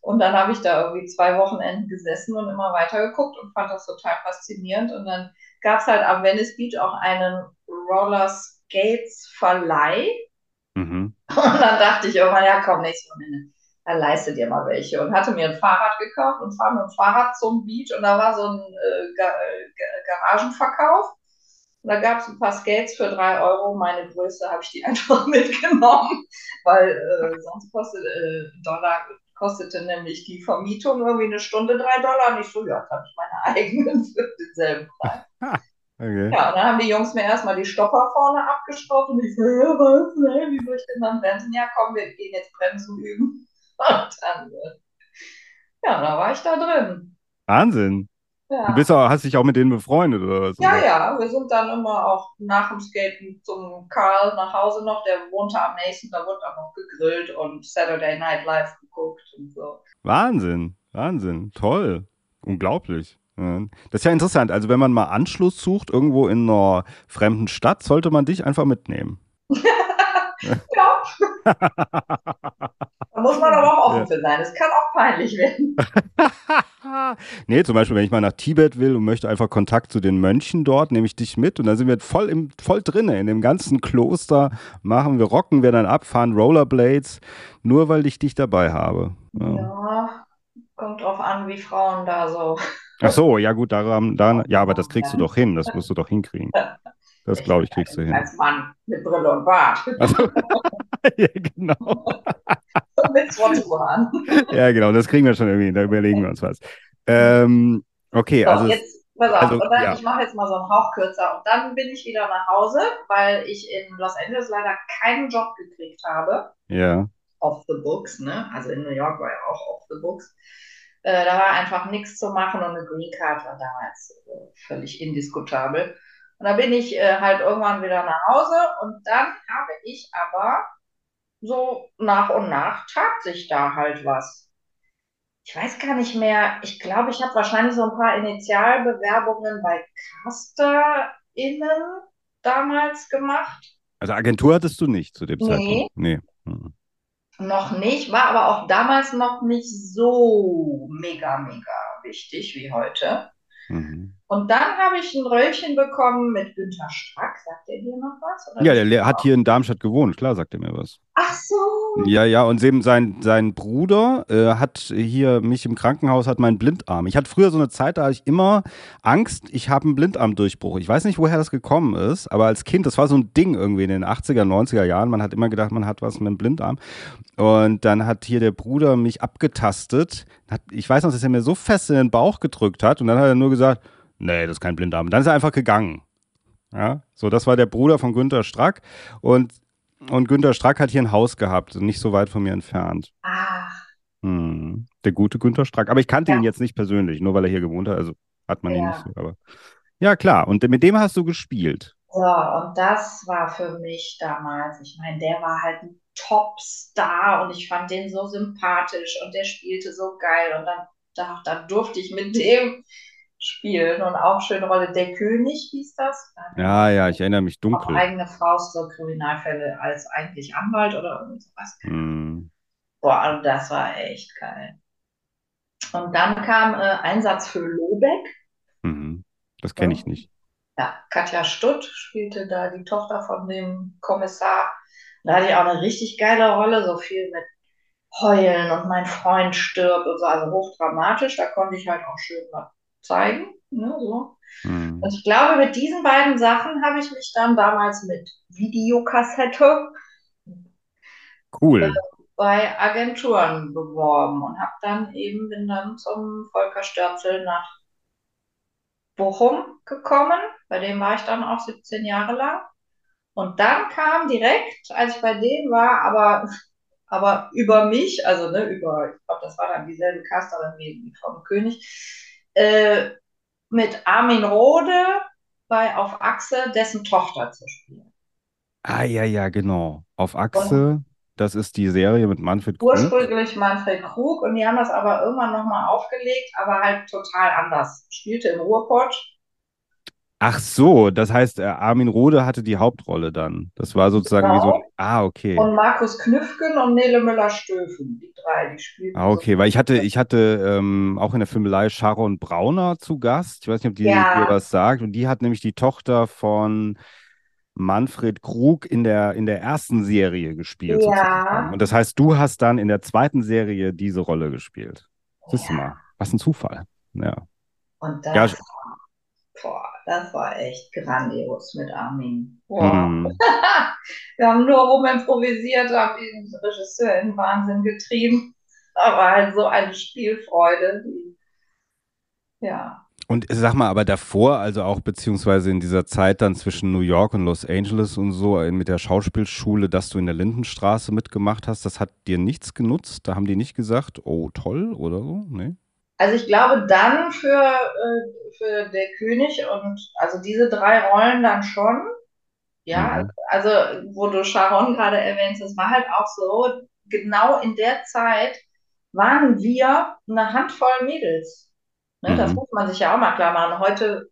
Und dann habe ich da irgendwie zwei Wochenenden gesessen und immer weiter geguckt und fand das total faszinierend. Und dann gab es halt am Venice Beach auch einen Roller Skates Verleih. Mhm. Und dann dachte ich irgendwann, ja komm, nächstes Wochenende er leistet dir mal welche und hatte mir ein Fahrrad gekauft und fahre mit dem Fahrrad zum Beach und da war so ein äh, Ga Garagenverkauf. Und da gab es ein paar Skates für drei Euro. Meine Größe habe ich die einfach mitgenommen, weil äh, sonst kostet äh, Dollar kostete nämlich die Vermietung irgendwie eine Stunde drei Dollar. Und ich so, ja, habe ich meine eigenen für denselben Preis. Okay. Ja, und dann haben die Jungs mir erstmal die Stopper vorne abgeschraubt und ich so, ja, was, ne, wie soll ich denn dann bremsen? Ja, komm, wir gehen jetzt Bremsen üben. Und dann, ja, da war ich da drin.
Wahnsinn. Ja. Du bist auch, hast dich auch mit denen befreundet, oder was?
Ja, ja, wir sind dann immer auch nach dem Skaten zum Karl nach Hause noch, der wohnte am nächsten, da wurde auch noch gegrillt und Saturday Night Live geguckt und so.
Wahnsinn, Wahnsinn, toll, unglaublich. Das ist ja interessant. Also, wenn man mal Anschluss sucht irgendwo in einer fremden Stadt, sollte man dich einfach mitnehmen. ja.
Da muss man aber auch offen ja. für sein. Es kann auch peinlich werden.
nee, zum Beispiel, wenn ich mal nach Tibet will und möchte einfach Kontakt zu den Mönchen dort, nehme ich dich mit und dann sind wir voll, im, voll drinne in dem ganzen Kloster. Machen wir, rocken wir dann ab, fahren Rollerblades, nur weil ich dich dabei habe.
Ja, ja kommt drauf an, wie Frauen da so.
Ach so, ja gut, daran, daran, ja, aber das kriegst du doch hin, das musst du doch hinkriegen. Das glaube ich, kriegst du hin.
Als Mann mit Brille und Bart. Also,
ja, genau. mit Swatch-Bahn. ja, genau, das kriegen wir schon irgendwie, da überlegen wir uns was. Ähm, okay, so, also.
Jetzt, pass auf, also, und dann, ja. ich mache jetzt mal so einen Hauch kürzer und dann bin ich wieder nach Hause, weil ich in Los Angeles leider keinen Job gekriegt habe.
Ja.
Off the books, ne? Also in New York war ja auch off the books. Äh, da war einfach nichts zu machen und eine Green Card war damals äh, völlig indiskutabel. Und dann bin ich äh, halt irgendwann wieder nach Hause und dann habe ich aber so nach und nach tat sich da halt was. Ich weiß gar nicht mehr, ich glaube, ich habe wahrscheinlich so ein paar Initialbewerbungen bei CasterInnen damals gemacht.
Also Agentur hattest du nicht zu dem
nee.
Zeitpunkt?
Nee. Noch nicht, war aber auch damals noch nicht so mega, mega wichtig wie heute. Mhm. Und dann habe ich ein Röllchen bekommen mit Günter Strack. Sagt er dir noch was?
ja, der hat hier in Darmstadt gewohnt. Klar, sagt er mir was.
Ach so.
Ja, ja, und eben sein, sein Bruder äh, hat hier mich im Krankenhaus, hat meinen Blindarm. Ich hatte früher so eine Zeit, da hatte ich immer Angst, ich habe einen Blindarmdurchbruch. Ich weiß nicht, woher das gekommen ist, aber als Kind, das war so ein Ding irgendwie in den 80er, 90er Jahren. Man hat immer gedacht, man hat was mit dem Blindarm. Und dann hat hier der Bruder mich abgetastet. Hat, ich weiß noch, dass er mir so fest in den Bauch gedrückt hat und dann hat er nur gesagt, nee, das ist kein Blinddarm. Dann ist er einfach gegangen. Ja, so, das war der Bruder von Günter Strack. Und, und Günter Strack hat hier ein Haus gehabt, nicht so weit von mir entfernt.
Ach.
Hm, der gute Günter Strack. Aber ich kannte ja. ihn jetzt nicht persönlich, nur weil er hier gewohnt hat. Also hat man ja. ihn nicht so. Aber ja, klar. Und mit dem hast du gespielt.
So, und das war für mich damals, ich meine, der war halt ein Topstar und ich fand den so sympathisch und der spielte so geil. Und dann da, da durfte ich mit dem spielen und auch schöne Rolle. Der König hieß das.
Ja, ja, ich erinnere mich dunkel.
Auch eigene Faust, so Kriminalfälle als eigentlich Anwalt oder irgend sowas. Mm. Boah, also das war echt geil. Und dann kam äh, Einsatz für Lobeck.
Mhm. Das kenne ich nicht.
Ja, Katja Stutt spielte da die Tochter von dem Kommissar. Da hatte ich auch eine richtig geile Rolle, so viel mit Heulen und mein Freund stirbt und so, also hochdramatisch. Da konnte ich halt auch schön was zeigen. Ne, so. Mhm. Und ich glaube, mit diesen beiden Sachen habe ich mich dann damals mit Videokassette
cool. Äh,
bei Agenturen beworben und habe dann eben bin dann zum Volker Störzel nach Bochum gekommen. Bei dem war ich dann auch 17 Jahre lang. Und dann kam direkt, als ich bei dem war, aber, aber über mich, also ne, über, ich glaube, das war dann dieselbe Casterin wie, wie Frau König, äh, mit Armin Rode bei Auf Achse dessen Tochter zu spielen.
Ah, ja, ja, genau. Auf Achse, das ist die Serie mit Manfred Krug.
Ursprünglich Manfred Krug und die haben das aber irgendwann nochmal aufgelegt, aber halt total anders. Spielte im Ruhrpott.
Ach so, das heißt, äh, Armin Rohde hatte die Hauptrolle dann. Das war sozusagen wie so.
Genau.
Ah, okay.
Und Markus Knüffgen und Nele Müller-Stöfen, die drei, die spielten.
Ah, okay,
so.
weil ich hatte, ich hatte ähm, auch in der Filmelei Sharon Brauner zu Gast. Ich weiß nicht, ob die
Ja.
dir was sagt. Und die hat nämlich die Tochter von Manfred Krug in der, in der ersten Serie gespielt,
Ja.
sozusagen. Und das heißt, du hast dann in der zweiten Serie diese Rolle gespielt. Siehst du
Ja.
mal, was ein Zufall. Ja.
Und das,
Ja,
boah, das war echt grandios mit Armin. Boah.
Hm.
Wir haben nur rum improvisiert, haben den Regisseur in den Wahnsinn getrieben. Aber halt so eine Spielfreude. Ja.
Und sag mal, aber davor, also auch beziehungsweise in dieser Zeit dann zwischen New York und Los Angeles und so äh, mit der Schauspielschule, dass du in der Lindenstraße mitgemacht hast, das hat dir nichts genutzt? Da haben die nicht gesagt, oh toll oder so? Nee?
Also ich glaube dann für, äh, für der König und also diese drei Rollen dann schon. Ja,
Mhm.
also wo du Sharon gerade erwähnst, es war halt auch so, genau in der Zeit waren wir eine Handvoll Mädels. Ne, das
Mhm.
muss man sich ja auch mal klar machen. Heute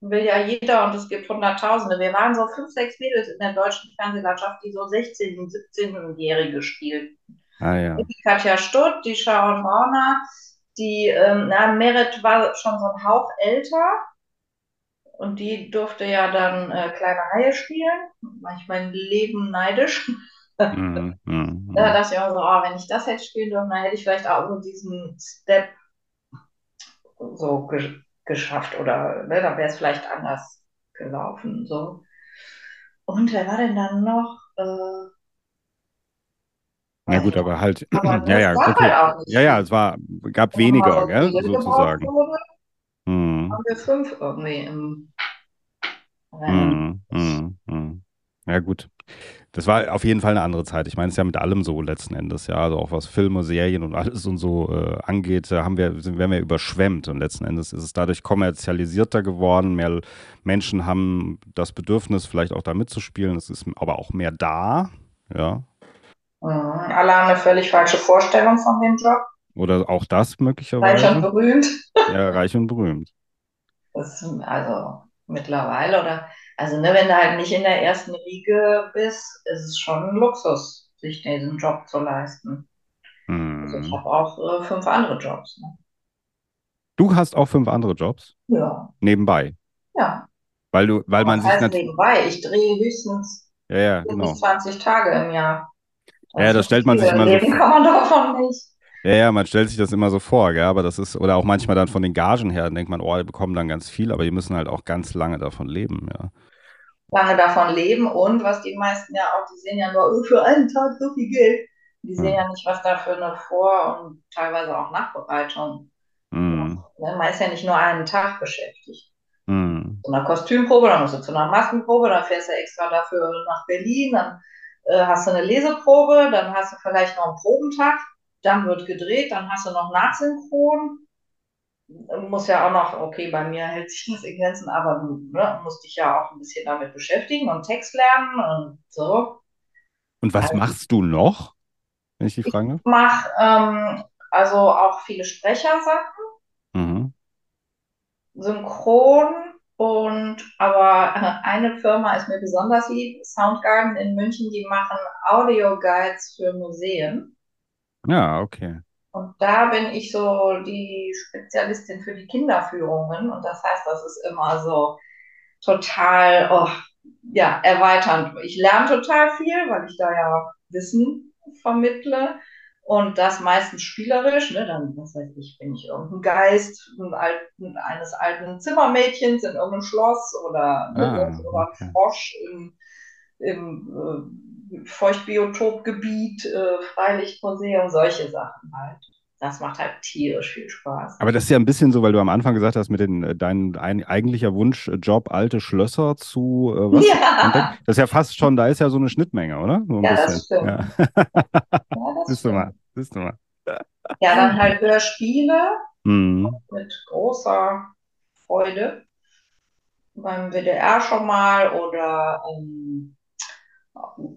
will ja jeder und es gibt Hunderttausende. Wir waren so fünf, sechs Mädels in der deutschen Fernsehlandschaft, die so 16-, 17-Jährige spielten.
Ah ja.
Die Katja Stutt, die Sharon Brauner, die, ähm, na, Meret war schon so ein Hauch älter und die durfte ja dann äh, kleine Haie spielen. War ich mein Leben neidisch.
Mhm. Mhm.
Da dachte ich auch so, oh, wenn ich das hätte spielen dürfen, dann hätte ich vielleicht auch so diesen Step so ge geschafft oder ne, dann wäre es vielleicht anders gelaufen. So. Und wer war denn dann noch? Äh,
Ja
weiß
gut, aber halt,
Aber
ja, ja, okay.
halt
Ja, ja, es war, gab weniger, gell, sozusagen.
wurde,
Mhm.
haben wir fünf irgendwie im Rennen.
Mhm. Mhm. Mhm. Ja gut. Das war auf jeden Fall eine andere Zeit. Ich meine, es ist ja mit allem so letzten Endes, ja. Also auch was Filme, Serien und alles und so äh, angeht, da haben wir, sind, werden wir überschwemmt. Und letzten Endes ist es dadurch kommerzialisierter geworden. Mehr Menschen haben das Bedürfnis, vielleicht auch da mitzuspielen. Es ist aber auch mehr da, ja.
Mhm. Alle haben eine völlig falsche Vorstellung von dem Job.
Oder auch das
Reich und
möglicherweise.
berühmt.
Ja, reich und berühmt.
Das also mittlerweile oder also ne, wenn du halt nicht in der ersten Riege bist, ist es schon ein Luxus, sich diesen Job zu leisten. Also ich
Mhm.
habe auch äh, fünf andere Jobs. Ne?
Du hast auch fünf andere Jobs
Ja,
nebenbei,
ja.
weil du, weil man sich
nebenbei? Ich drehe höchstens
ja, ja,
10
genau.
bis 20 Tage im Jahr.
Ja,
Also
das stellt man sich immer so
leben kann man davon nicht.
Ja, ja, man stellt sich das immer so vor, gell? aber das ist, oder auch manchmal dann von den Gagen her, dann denkt man, oh, die bekommen dann ganz viel, aber die müssen halt auch ganz lange davon leben, ja.
Lange davon leben und was die meisten ja auch, die sehen ja nur oh, für einen Tag so viel Geld. Die sehen
Hm.
ja nicht, was da für eine Vor- und teilweise auch Nachbereitung.
Hm.
Ne? Man ist ja nicht nur einen Tag beschäftigt.
Hm.
Zu einer Kostümprobe, dann musst du zu einer Maskenprobe, dann fährst du extra dafür nach Berlin, dann äh, hast du eine Leseprobe, dann hast du vielleicht noch einen Probentag, dann wird gedreht, dann hast du noch Nachsynchron. Muss ja auch noch, okay, bei mir hält sich das in Grenzen, aber du ne, musst dich ja auch ein bisschen damit beschäftigen und Text lernen und so.
Und was
Also-
machst du noch, wenn ich die fragen darf?
Ich mache ähm, also auch viele Sprechersachen.
Mhm.
synchron und aber äh, eine Firma ist mir besonders lieb, Soundgarden in München, die machen Audio-Guides für Museen.
Ja, okay.
Und da bin ich so die Spezialistin für die Kinderführungen. Und das heißt, das ist immer so total, oh, ja, erweiternd. Ich lerne total viel, weil ich da ja Wissen vermittle. Und das meistens spielerisch, ne? Dann, was weiß ich, bin ich irgendein Geist ein alten, eines alten Zimmermädchens in irgendeinem Schloss oder,
Ah,
oder
okay.
ein Frosch im, im äh, Feuchtbiotopgebiet, äh, Freilichtmuseum, solche Sachen halt. Das macht halt tierisch viel Spaß.
Aber das ist ja ein bisschen so, weil du am Anfang gesagt hast, mit den, äh, dein ein, eigentlicher Wunsch, äh, Job, alte Schlösser zu, äh, was?
Ja.
Das ist ja fast schon, da ist ja so eine Schnittmenge, oder? So ein
Ja, das
bisschen.
stimmt.
Ja.
Ja, das
Siehst du mal, siehst du mal.
Ja, dann halt Hörspiele
Mhm.
mit großer Freude. beim WDR schon mal oder ähm,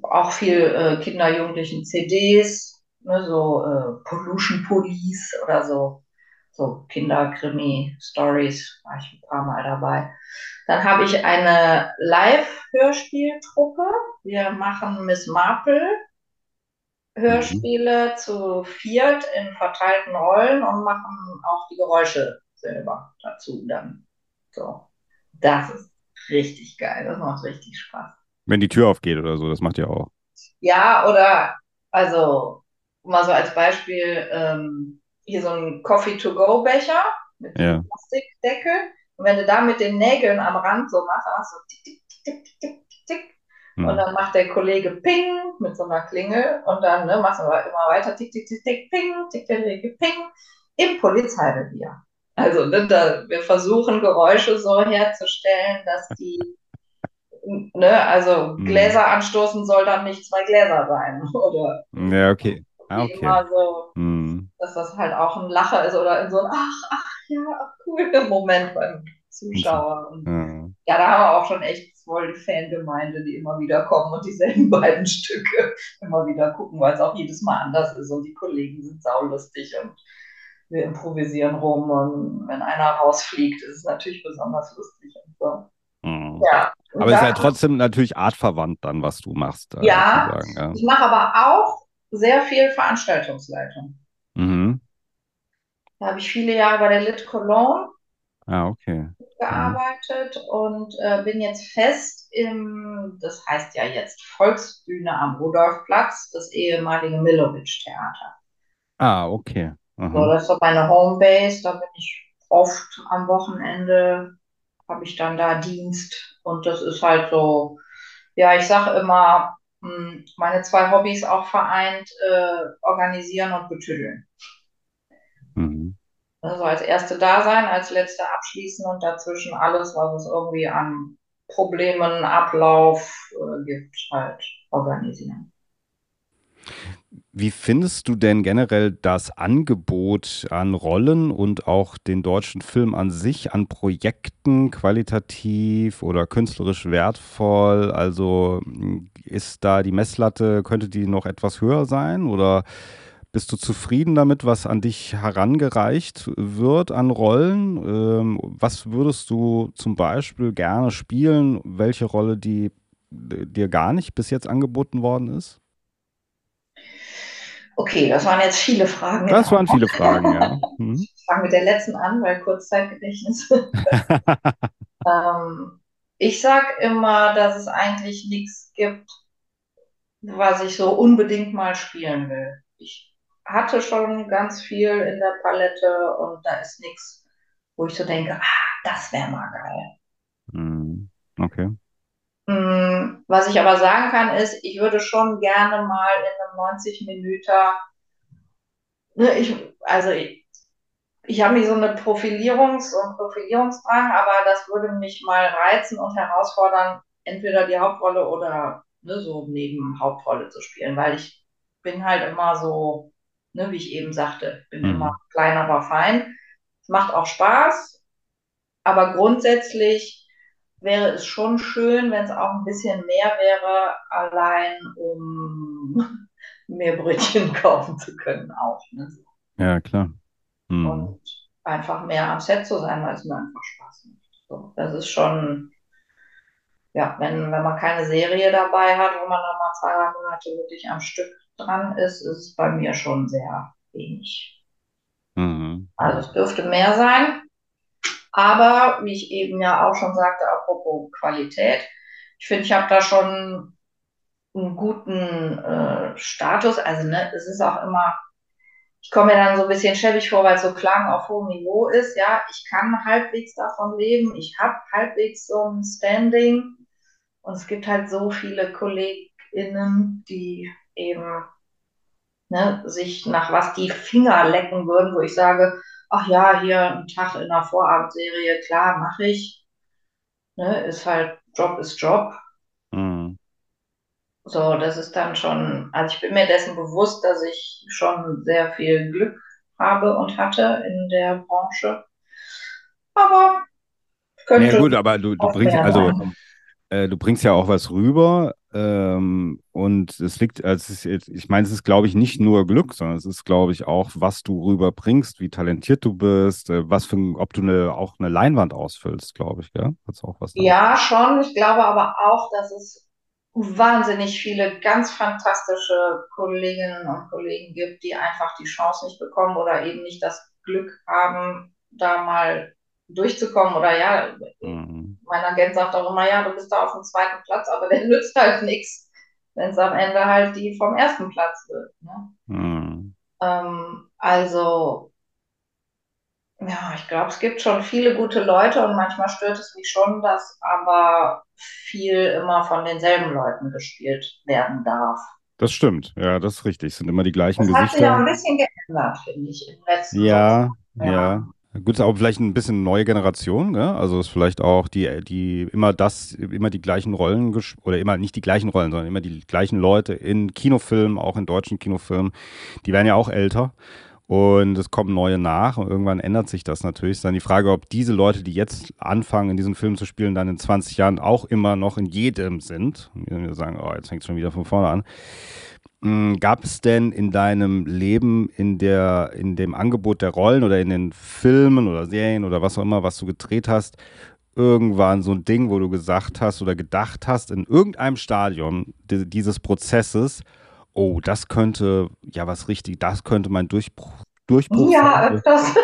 auch viel äh, Kinder, Jugendlichen CDs, ne, so äh, Pollution Police oder so, so Kinderkrimi-Stories, war ich ein paar Mal dabei. Dann habe ich eine Live-Hörspieltruppe. Wir machen Miss Marple Hörspiele mhm. zu viert in verteilten Rollen und machen auch die Geräusche selber dazu dann. So. Das ist richtig geil. Das macht richtig Spaß.
Wenn die Tür aufgeht oder so, das macht ihr auch.
Ja, oder also mal so als Beispiel ähm, hier so ein Coffee-to-go-Becher mit ja. Plastikdeckel. Und wenn du da mit den Nägeln am Rand so machst, dann machst du tick, tick, tick, tick, tick, tick. Hm. Und dann macht der Kollege Ping mit so einer Klingel und dann ne, machst du immer weiter tick, tick, tick, tick, Ping, tick, tick, tick, Ping im Polizeirevier. Also ne, da, wir versuchen Geräusche so herzustellen, dass die, ne, also hm. Gläser anstoßen soll dann nicht zwei Gläser sein, oder?
Ja, okay. Ah, okay.
Immer so, hm. dass das halt auch ein Lacher ist oder in so ein Ach, ach, ja, ach, cool Moment beim Zuschauer. Und, ja. ja, da haben wir auch schon echt voll die Fangemeinde, die immer wieder kommen und dieselben beiden Stücke immer wieder gucken, weil es auch jedes Mal anders ist und die Kollegen sind saulustig und wir improvisieren rum und wenn einer rausfliegt, ist es natürlich besonders lustig und so.
Mhm. Ja. aber es ist halt trotzdem natürlich artverwandt dann, was du machst.
Äh, ja, ja, ich mache aber auch sehr viel Veranstaltungsleitung. Mhm. Da habe ich viele Jahre bei der Lit Cologne
ah, okay.
gearbeitet mhm. und äh, bin jetzt fest im, das heißt ja jetzt Volksbühne am Rudolfplatz, das ehemalige Milovic-Theater.
Ah, okay.
So, das ist so meine Homebase, da bin ich oft am Wochenende, habe ich dann da Dienst und das ist halt so, ja, ich sage immer, meine zwei Hobbys auch vereint, äh, organisieren und betüddeln. Mhm. Also als erste da sein, als letzte abschließen und dazwischen alles, was es irgendwie an Problemen, Ablauf äh, gibt, halt organisieren.
Wie findest du denn generell das Angebot an Rollen und auch den deutschen Film an sich, an Projekten qualitativ oder künstlerisch wertvoll? Also ist da die Messlatte, könnte die noch etwas höher sein oder bist du zufrieden damit, was an dich herangereicht wird an Rollen? Ähm, was würdest du zum Beispiel gerne spielen? Welche Rolle, die dir gar nicht bis jetzt angeboten worden ist?
Okay, das waren jetzt viele Fragen.
Das waren viele Fragen, ja.
Mhm. Ich fange mit der letzten an, weil Kurzzeitgedächtnis. ähm, ich sage immer, dass es eigentlich nichts gibt, was ich so unbedingt mal spielen will. Ich hatte schon ganz viel in der Palette und da ist nichts, wo ich so denke, ah, das wäre mal geil.
Mhm. Okay.
Was ich aber sagen kann, ist, ich würde schon gerne mal in einem 90 Minuten, ne, ich, also ich, ich habe nicht so eine Profilierungs- und Profilierungsdrang, aber das würde mich mal reizen und herausfordern, entweder die Hauptrolle oder ne, so neben Hauptrolle zu spielen, weil ich bin halt immer so, ne, wie ich eben sagte, bin mhm. immer klein, aber fein. Es macht auch Spaß, aber grundsätzlich wäre es schon schön, wenn es auch ein bisschen mehr wäre, allein um mehr Brötchen kaufen zu können auch. Ne?
Ja, klar.
Mhm. Und einfach mehr am Set zu sein, weil es mir einfach Spaß macht. So, das ist schon, ja, wenn, wenn man keine Serie dabei hat, wo man dann mal zwei, drei Monate wirklich am Stück dran ist, ist es bei mir schon sehr wenig. Mhm. Also es dürfte mehr sein. Aber, wie ich eben ja auch schon sagte, apropos Qualität, ich finde, ich habe da schon einen guten äh, Status. Also, ne, es ist auch immer, ich komme mir dann so ein bisschen schäbig vor, weil so Klang auf hohem Niveau ist. Ja, ich kann halbwegs davon leben. Ich habe halbwegs so ein Standing. Und es gibt halt so viele KollegInnen, die eben ne, sich nach was die Finger lecken würden, wo ich sage, ach ja, hier einen Tag in einer Vorabendserie, klar, mache ich. Ne, ist halt, Job ist Job. Mhm. So, das ist dann schon, also ich bin mir dessen bewusst, dass ich schon sehr viel Glück habe und hatte in der Branche. Aber Könnte
gut, aber du, du bringst, also äh, du bringst ja auch was rüber. Ähm, und es liegt, also es ist, ich meine, es ist, glaube ich, nicht nur Glück, sondern es ist, glaube ich, auch, was du rüberbringst, wie talentiert du bist, äh, was für, ob du eine, auch eine Leinwand ausfüllst, glaube ich, gell? Hat's auch was damit.
Ja, schon. Ich glaube aber auch, dass es wahnsinnig viele ganz fantastische Kolleginnen und Kollegen gibt, die einfach die Chance nicht bekommen oder eben nicht das Glück haben, da mal durchzukommen. Oder ja,
Mhm.
Mein Agent sagt auch immer, ja, du bist da auf dem zweiten Platz, aber der nützt halt nichts, wenn es am Ende halt die vom ersten Platz wird. Ne?
Mhm.
Ähm, also, ja, ich glaube, es gibt schon viele gute Leute und manchmal stört es mich schon, dass aber viel immer von denselben Leuten gespielt werden darf.
Das stimmt, ja, das ist richtig. Es sind immer die gleichen
Das hat sich auch ein
Gesichter.
bisschen geändert, finde ich, im letzten so
Ja,
ja.
ja. Gut, ist auch vielleicht ein bisschen neue Generation, ne? Also ist vielleicht auch die, die immer das, immer die gleichen Rollen oder immer nicht die gleichen Rollen, sondern immer die gleichen Leute in Kinofilmen, auch in deutschen Kinofilmen, die werden ja auch älter und es kommen neue nach und irgendwann ändert sich das natürlich. Ist dann die Frage, ob diese Leute, die jetzt anfangen, in diesen Filmen zu spielen, dann in 20 Jahren auch immer noch in jedem sind. Wir sagen, oh, jetzt fängt es schon wieder von vorne an. Mm, Gab es denn in deinem Leben, in der, in dem Angebot der Rollen oder in den Filmen oder Serien oder was auch immer, was du gedreht hast, irgendwann so ein Ding, wo du gesagt hast oder gedacht hast, in irgendeinem Stadion di- dieses Prozesses, oh, das könnte ja was richtig, das könnte mein Durchbruch, Durchbruch
Ja,
sein?
öfters.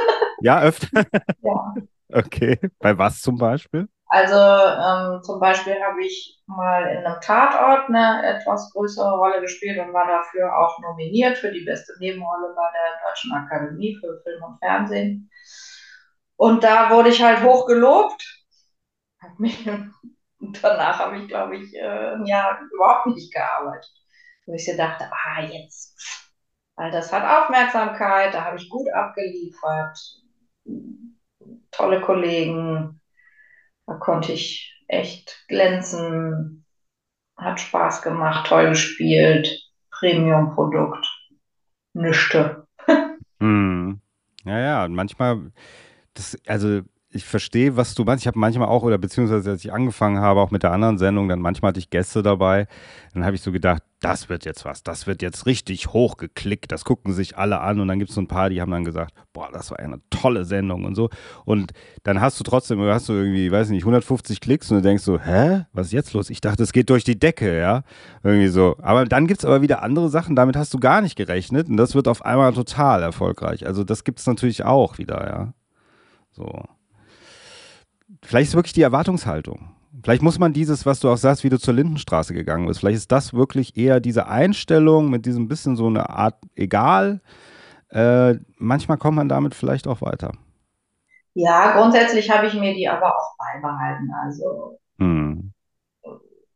Ja, öfter.
Ja.
Okay. Bei was zum Beispiel?
Also ähm, zum Beispiel habe ich mal in einem Tatort eine etwas größere Rolle gespielt und war dafür auch nominiert für die beste Nebenrolle bei der Deutschen Akademie für Film und Fernsehen. Und da wurde ich halt hoch gelobt. Danach habe ich, glaube ich, äh, ein Jahr überhaupt nicht gearbeitet. Wo ich so dachte, ah, jetzt, weil das hat Aufmerksamkeit, da habe ich gut abgeliefert, tolle Kollegen. Da konnte ich echt glänzen, hat Spaß gemacht, toll gespielt, Premium-Produkt, nischte.
Hm. Ja, ja, und manchmal, das, also ich verstehe, was du meinst. Ich habe manchmal auch, oder beziehungsweise als ich angefangen habe, auch mit der anderen Sendung, dann manchmal hatte ich Gäste dabei. Dann habe ich so gedacht, das wird jetzt was, das wird jetzt richtig hochgeklickt, das gucken sich alle an. Und dann gibt es so ein paar, die haben dann gesagt, boah, das war eine tolle Sendung und so. Und dann hast du trotzdem, hast du irgendwie, weiß nicht, 150 Klicks und du denkst so, hä, was ist jetzt los? Ich dachte, es geht durch die Decke, ja. Irgendwie so. Aber dann gibt es aber wieder andere Sachen, damit hast du gar nicht gerechnet und das wird auf einmal total erfolgreich. Also das gibt es natürlich auch wieder, ja. So. Vielleicht ist wirklich die Erwartungshaltung. Vielleicht muss man dieses, was du auch sagst, wie du zur Lindenstraße gegangen bist, vielleicht ist das wirklich eher diese Einstellung mit diesem bisschen so eine Art egal. Äh, manchmal kommt man damit vielleicht auch weiter.
Ja, grundsätzlich habe ich mir die aber auch beibehalten. Also,
Hm.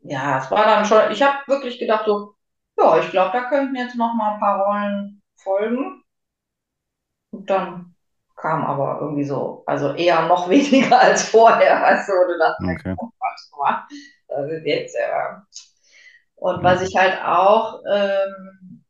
ja, es war dann schon, ich habe wirklich gedacht, so, ja, ich glaube, da könnten jetzt noch mal ein paar Rollen folgen. Und dann kam aber irgendwie so, also eher noch weniger als vorher, weißt du, wo du dachtest,
Okay.
oh das ist jetzt, ja. Und was ich halt auch, ähm,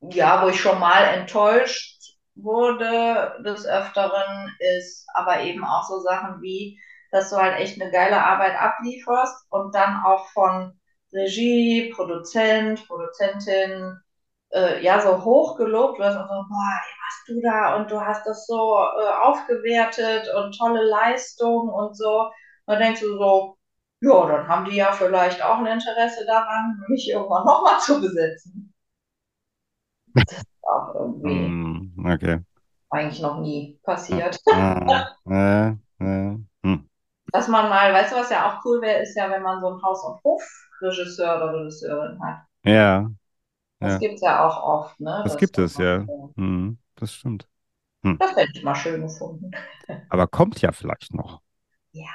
ja, wo ich schon mal enttäuscht wurde des Öfteren, ist aber eben auch so Sachen wie, dass du halt echt eine geile Arbeit ablieferst und dann auch von Regie, Produzent, Produzentin, äh, ja, so hoch gelobt wirst und so, boah, was du da und du hast das so äh, aufgewertet und tolle Leistung und so. Und dann denkst du so, ja, dann haben die ja vielleicht auch ein Interesse daran, mich irgendwann nochmal zu besetzen. Auch irgendwie
Hm. Okay.
eigentlich noch nie passiert.
Ah. Äh, äh. Hm.
Dass man mal, weißt du, was ja auch cool wäre, ist ja, wenn man so einen Haus- und Hofregisseur oder Regisseurin hat.
Ja,
Das
ja.
gibt es ja auch oft, ne?
Das
Dass
gibt es, ja.
so-
Hm. Das stimmt. Hm.
Das hätte ich mal schön gefunden.
Aber kommt ja vielleicht noch.
Ja,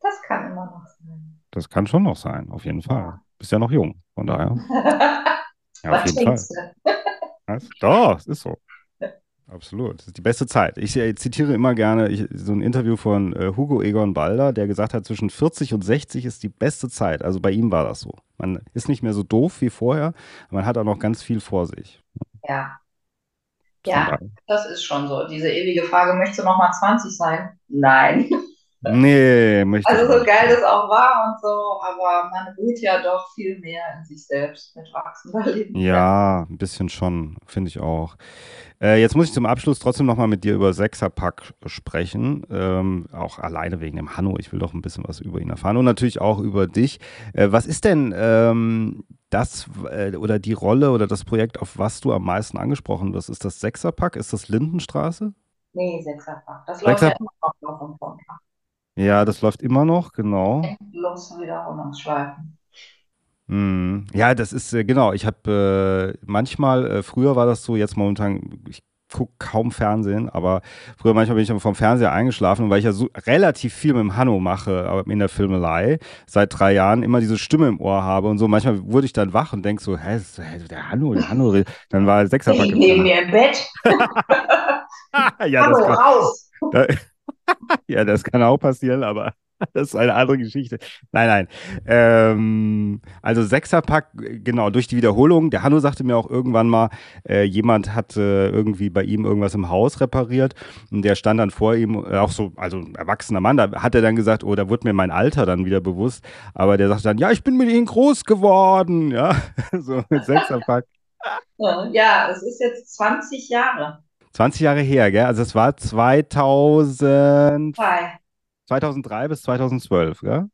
das kann immer noch sein.
Das kann schon noch sein, auf jeden Fall. Bist ja noch jung, von daher. Ja, auf
Was
jeden Fall.
denkst du?
Was? Doch, es ist so. Absolut. Das ist die beste Zeit. Ich äh, zitiere immer gerne ich, so ein Interview von äh, Hugo Egon Balder, der gesagt hat, zwischen 40 und 60 ist die beste Zeit. Also bei ihm war das so. Man ist nicht mehr so doof wie vorher, man hat auch noch ganz viel vor sich.
Ja, ja, das ist schon so. Diese ewige Frage, möchtest du noch mal 20 sein? Nein.
Nee, möchte
Also so geil das auch war und so, aber man ruht ja doch viel mehr in sich selbst mit wachsender Lebenserfahrung.
Ja, ein bisschen schon, finde ich auch. Äh, jetzt muss ich zum Abschluss trotzdem nochmal mit dir über Sechserpack sprechen. Ähm, auch alleine wegen dem Hanno. Ich will doch ein bisschen was über ihn erfahren und natürlich auch über dich. Äh, was ist denn ähm, das äh, oder die Rolle oder das Projekt, auf was du am meisten angesprochen wirst? Ist das Sechserpack? Ist das Lindenstraße?
Nee, Sechserpack. Das läuft ja immer noch auf runter.
Ja, das läuft immer noch, genau.
Endlos Wiederholungsschleifen.
Hm. Ja, das ist äh, genau. Ich habe äh, manchmal, äh, früher war das so, jetzt momentan, ich gucke kaum Fernsehen, aber früher manchmal bin ich vom Fernseher eingeschlafen, weil ich ja so relativ viel mit dem Hanno mache, aber in der Filmelei, seit drei Jahren immer diese Stimme im Ohr habe und so. Manchmal wurde ich dann wach und denk so, hä, ist- hä, der Hanno, der Hanno, dann war Sechserpack
Ich neben mir im Bett.
Ja, kann,
raus.
da, Ja, das kann auch passieren, aber das ist eine andere Geschichte. Nein, nein. Ähm, also Sechserpack, genau, durch die Wiederholung. Der Hanno sagte mir auch irgendwann mal, äh, jemand hat äh, irgendwie bei ihm irgendwas im Haus repariert und der stand dann vor ihm, äh, auch so, also ein erwachsener Mann, da hat er dann gesagt, oh, da wurde mir mein Alter dann wieder bewusst, aber der sagte dann, ja, ich bin mit ihnen groß geworden, ja, so mit Sechserpack.
Ja, es ist jetzt 20 Jahre.
20 Jahre her, gell? Also es war 2000,
Zwei.
2003 bis 2012, gell?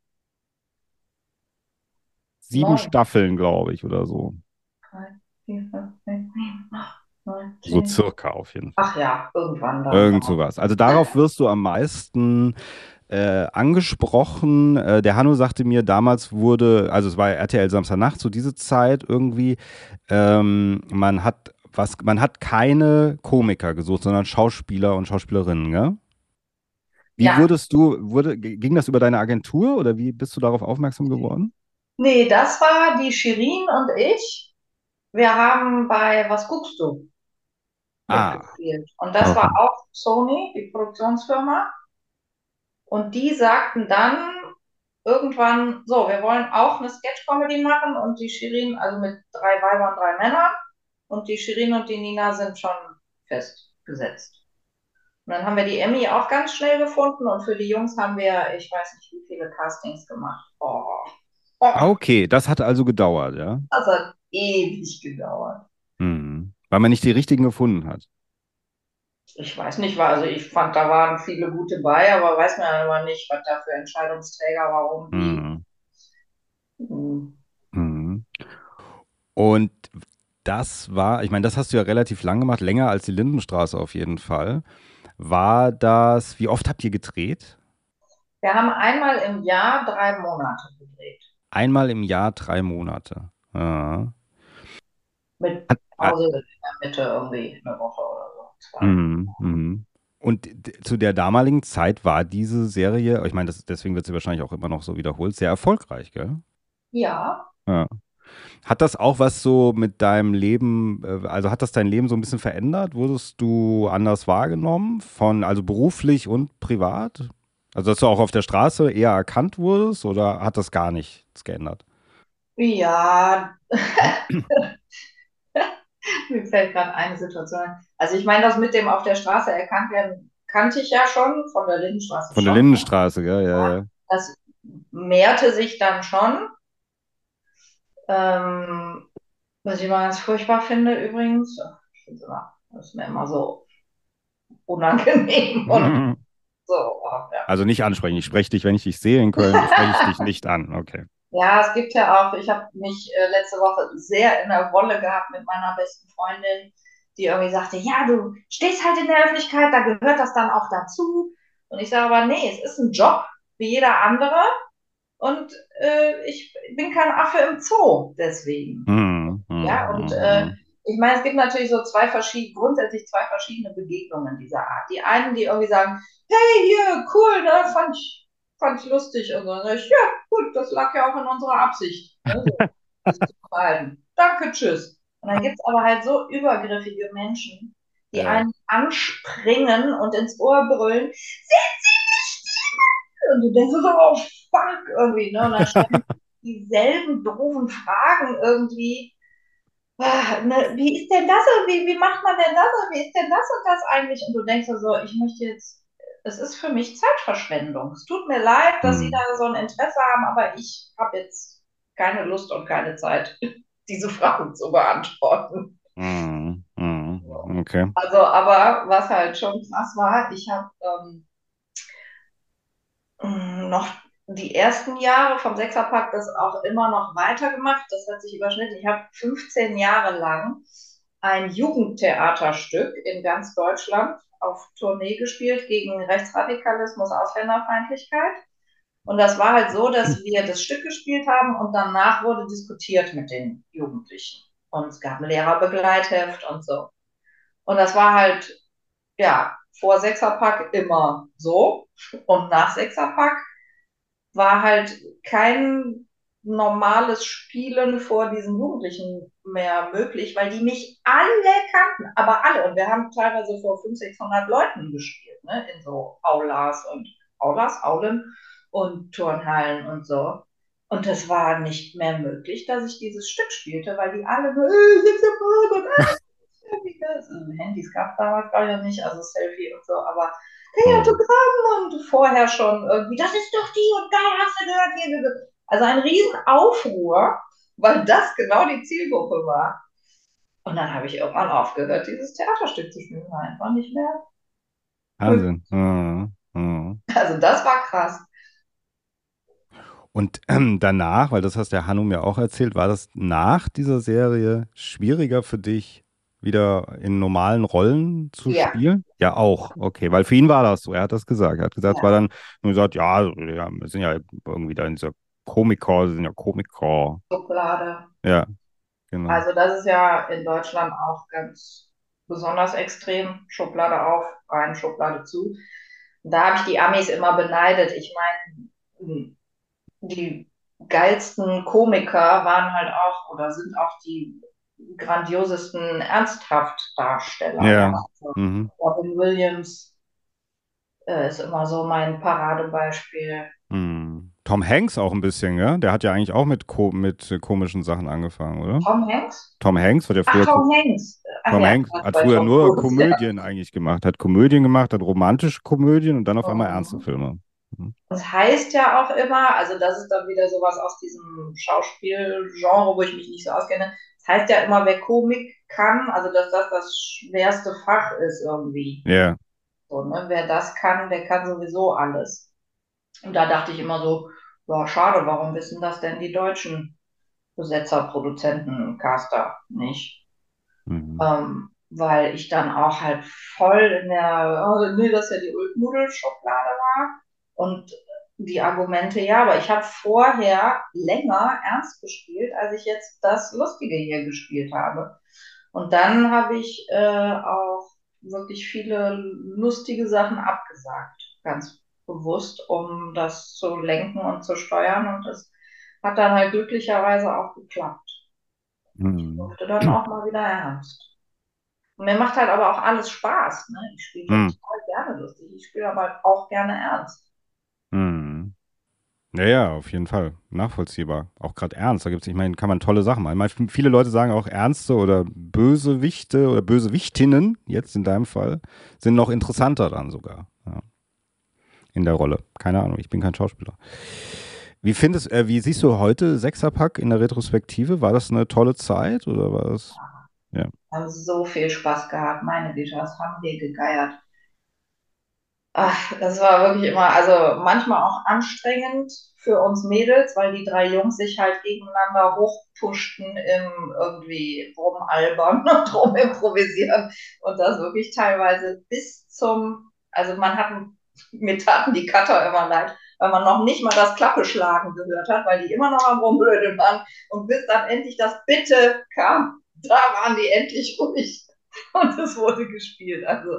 Sieben
Neun.
Staffeln, glaube ich, oder so.
Drei, vier, fünf, sechs, sieben, acht, neun,
So circa auf jeden Fall.
Ach ja, irgendwann dann.
Irgend sowas. Also darauf wirst du am meisten äh, angesprochen. Äh, der Hanno sagte mir, damals wurde, also es war RTL Samstagnacht, so diese Zeit irgendwie, ähm, man hat was, man hat keine Komiker gesucht, sondern Schauspieler und Schauspielerinnen, gell? Wie
Ja.
wurdest du, wurde, ging das über deine Agentur oder wie bist du darauf aufmerksam geworden?
Nee, das war die Shirin und ich. Wir haben bei Was guckst du?
Ah.
Und das
Okay.
war auch Sony, die Produktionsfirma. Und die sagten dann irgendwann, so, wir wollen auch eine Sketch-Comedy machen und die Shirin, also mit drei Weibern, drei Männern. Und die Shirin und die Nina sind schon festgesetzt. Und dann haben wir die Emmy auch ganz schnell gefunden und für die Jungs haben wir, ich weiß nicht, wie viele Castings gemacht. Oh, oh
Okay, das hat also gedauert, ja?
das hat ewig gedauert.
Mhm. Weil man nicht die richtigen gefunden hat.
Ich weiß nicht, also ich fand, da waren viele gute bei, aber weiß man ja immer nicht, was da für Entscheidungsträger, warum.
Mhm.
Hm.
Mhm. Und das war, ich meine, das hast du ja relativ lang gemacht, länger als die Lindenstraße auf jeden Fall. War das, wie oft habt ihr gedreht?
Wir haben einmal im Jahr drei Monate gedreht.
Einmal im Jahr drei Monate. Ja.
Mit Pause in der Mitte irgendwie eine Woche oder so.
Mhm, mhm. Und zu der damaligen Zeit war diese Serie, ich meine, das, deswegen wird sie wahrscheinlich auch immer noch so wiederholt, sehr erfolgreich, gell?
Ja,
Ja. Hat das auch was so mit deinem Leben, äh, also hat das dein Leben so ein bisschen verändert? Wurdest du anders wahrgenommen von, also beruflich und privat? Also, dass du auch auf der Straße eher erkannt wurdest oder hat das gar nichts geändert?
ja. Mir fällt gerade eine Situation ein. Also ich meine, das mit dem auf der Straße erkannt werden, kannte ich ja schon, von der Lindenstraße
Von der
schon.
Lindenstraße, gell? Ja, ja.
Das mehrte sich dann schon. Ähm, was ich immer ganz furchtbar finde übrigens, ich finde immer, das ist mir immer so unangenehm und so. oh, Ja.
Also nicht ansprechen. Ich spreche dich, wenn ich dich sehe in Köln, spreche ich dich nicht an. Okay.
Ja, es gibt ja auch, ich habe mich äh, letzte Woche sehr in der Wolle gehabt mit meiner besten Freundin, die irgendwie sagte, ja, du stehst halt in der Öffentlichkeit, da gehört das dann auch dazu. Und ich sage aber, nee, es ist ein Job wie jeder andere und äh, ich bin kein Affe im Zoo deswegen.
Hm,
Ja, und
hm,
äh, ich meine, es gibt natürlich so zwei verschiedene, grundsätzlich zwei verschiedene Begegnungen dieser Art. Die einen, die irgendwie sagen, hey, hier, cool, ne, fand ich, fand ich lustig. Und dann sage ich, ja, gut, das lag ja auch in unserer Absicht. Ne, so. Danke, tschüss. Und dann gibt es aber halt so übergriffige Menschen, die
Ja.
einen anspringen und ins Ohr brüllen, sind? Und du denkst so, oh fuck, irgendwie, ne? Und dann stellen dieselben doofen Fragen irgendwie. Ah, ne, wie ist denn das? Wie, wie macht man denn das? und Wie ist denn das und das eigentlich? Und du denkst so, ich möchte jetzt es ist für mich Zeitverschwendung. Es tut mir leid, dass Sie
Hm.
da so ein Interesse haben, aber ich habe jetzt keine Lust und keine Zeit, diese Fragen zu beantworten.
Hm. Hm. Okay.
Also, aber was halt schon krass war, ich habe ähm, noch die ersten Jahre vom Sechserpack das auch immer noch weitergemacht. Das hat sich überschnitten. Ich habe 15 Jahre lang ein Jugendtheaterstück in ganz Deutschland auf Tournee gespielt gegen Rechtsradikalismus, Ausländerfeindlichkeit. Und das war halt so, dass wir das Stück gespielt haben und danach wurde diskutiert mit den Jugendlichen. Und es gab ein Lehrerbegleitheft und so. Und das war halt, ja, vor Sechserpack immer so. Und nach Sechserpack war halt kein normales Spielen vor diesen Jugendlichen mehr möglich, weil die mich alle kannten, aber alle. Und wir haben teilweise vor 500, 600 Leuten gespielt, ne? in so Aulas und Aulas, Aulen und Turnhallen und so. Und das war nicht mehr möglich, dass ich dieses Stück spielte, weil die alle nur, äh, Äh, also, Handys gab es damals gar ja nicht, also Selfie und so, aber hey,
Hm.
Autogramm und vorher schon irgendwie, das ist doch die und geil, hast du gehört hier. Also ein Riesenaufruhr, weil das genau die Zielgruppe war. Und dann habe ich irgendwann aufgehört, dieses Theaterstück zu spielen, war einfach nicht mehr.
Wahnsinn. Hm. Hm.
Also das war krass.
Und ähm, danach, weil das hast der Hanno mir auch erzählt, war das nach dieser Serie schwieriger für dich, wieder in normalen Rollen zu
Ja.
spielen? Ja, auch. Okay, weil für ihn war das so. Er hat das gesagt. Er hat gesagt, es
Ja.
war dann nur gesagt, ja, ja, wir sind ja irgendwie da in dieser Komiker, sind ja Komiker.
Schokolade.
Ja, genau.
Also das ist ja in Deutschland auch ganz besonders extrem. Schublade auf, rein, Schublade zu. Da habe ich die Amis immer beneidet. Ich meine, die geilsten Komiker waren halt auch oder sind auch die grandiosesten Ernsthaftdarsteller.
Ja.
Also
Mhm.
Robin Williams äh, ist immer so mein Paradebeispiel.
Hm. Tom Hanks auch ein bisschen, ja? Der hat ja eigentlich auch mit, ko mit komischen Sachen angefangen, oder?
Tom Hanks?
Tom Hanks wird ja
Ach,
früher
Tom Hanks. Ach
Tom
ja,
Hanks hat früher nur
Cruise,
Komödien eigentlich gemacht, hat Komödien gemacht, hat romantische Komödien und dann auf einmal
Oh.
ernste Filme.
Das heißt ja auch immer, also das ist dann wieder sowas aus diesem Schauspielgenre, wo ich mich nicht so auskenne. Das heißt ja immer, wer Komik kann, also dass das das schwerste Fach ist irgendwie.
Ja,
So, ne? Wer das kann, der kann sowieso alles. Und da dachte ich immer so, ja, schade, warum wissen das denn die deutschen Besetzer, Produzenten, Caster nicht?
mhm.
Ähm, weil ich dann auch halt voll in der, oh, nee, das ist ja die Ulknudelschublade war. Und die Argumente, ja, aber ich habe vorher länger ernst gespielt, als ich jetzt das Lustige hier gespielt habe. Und dann habe ich äh, auch wirklich viele lustige Sachen abgesagt, ganz bewusst, um das zu lenken und zu steuern. Und das hat dann halt glücklicherweise auch geklappt. Ich
Mhm.
durfte dann auch mal wieder ernst. Und mir macht halt aber auch alles Spaß. Ne? Ich spiele
Hm.
total gerne lustig. Ich spiele aber auch gerne ernst.
Mhm. Ja, ja, auf jeden Fall. Nachvollziehbar. Auch gerade ernst. Da gibt's, ich meine, kann man tolle Sachen machen. Ich meine, viele Leute sagen auch Ernste oder Bösewichte oder Bösewichtinnen, jetzt in deinem Fall, sind noch interessanter dann sogar. Ja. In der Rolle. Keine Ahnung, ich bin kein Schauspieler. Wie findest, äh, wie siehst du heute Sechserpack in der Retrospektive? War das eine tolle Zeit oder war das?
Wir haben so viel Spaß gehabt. Meine Güte, was haben wir gegeiert. Ach, das war wirklich immer, also manchmal auch anstrengend für uns Mädels, weil die drei Jungs sich halt gegeneinander hochpushten im irgendwie rumalbern und rumimprovisieren und das wirklich teilweise bis zum, also man hat, mir taten die Cutter immer leid, weil man noch nicht mal das Klappeschlagen gehört hat, weil die immer noch am Rumblödeln waren. Und bis dann endlich das Bitte kam, da waren die endlich ruhig. Und es wurde gespielt. Also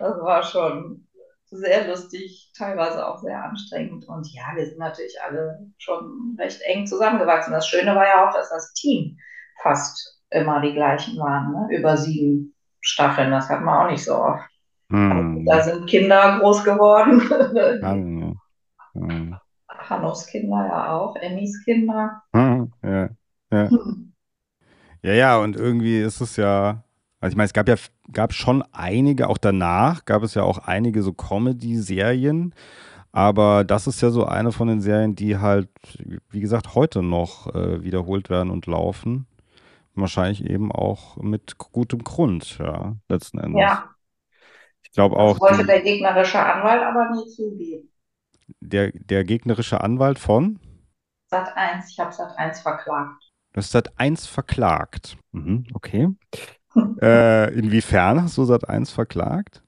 das war schon sehr lustig, teilweise auch sehr anstrengend. Und ja, wir sind natürlich alle schon recht eng zusammengewachsen. Das Schöne war ja auch, dass das Team fast immer die gleichen waren, ne? über sieben Staffeln. Das hat man auch nicht so oft.
Hm.
Da sind Kinder groß geworden.
Ja. Hm.
Hannos Kinder ja auch, Emmys Kinder.
Hm, Ja, ja.
Hm.
Ja, ja, und irgendwie ist es ja, Also ich meine, es gab ja gab schon einige, auch danach gab es ja auch einige so Comedy-Serien, aber das ist ja so eine von den Serien, die halt, wie gesagt, heute noch äh, wiederholt werden und laufen. Wahrscheinlich eben auch mit gutem Grund, ja, letzten Endes.
Ja,
Ich glaube
das
auch,
wollte
die,
der gegnerische Anwalt aber nie zugeben.
der, der gegnerische Anwalt von
Sat 1, ich habe Sat 1 verklagt.
Du hast Sat.1 verklagt. Mhm, okay. Äh, inwiefern hast du Sat.1 verklagt?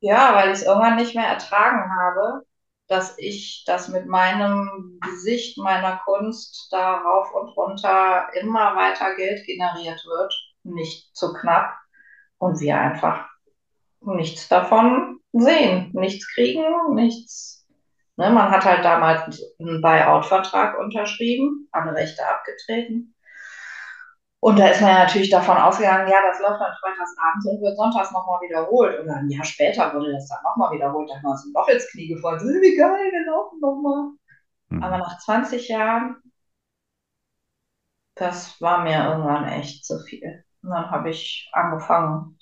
Ja, weil ich es irgendwann nicht mehr ertragen habe, dass ich das mit meinem Gesicht, meiner Kunst da rauf und runter immer weiter Geld generiert wird, nicht zu knapp und wir einfach nichts davon sehen, nichts kriegen, nichts. Ne, man hat halt damals einen Buyout-Vertrag unterschrieben, alle Rechte abgetreten. Und da ist man ja natürlich davon ausgegangen, ja, das läuft dann freitags abends und wird sonntags nochmal wiederholt. Und ein Jahr später wurde das dann nochmal wiederholt. Da haben wir uns ein Loch ins Knie gefallen. Wie geil, wir laufen nochmal. Aber
Hm.
nach 20 Jahren, das war mir irgendwann echt zu viel. Und dann habe ich angefangen,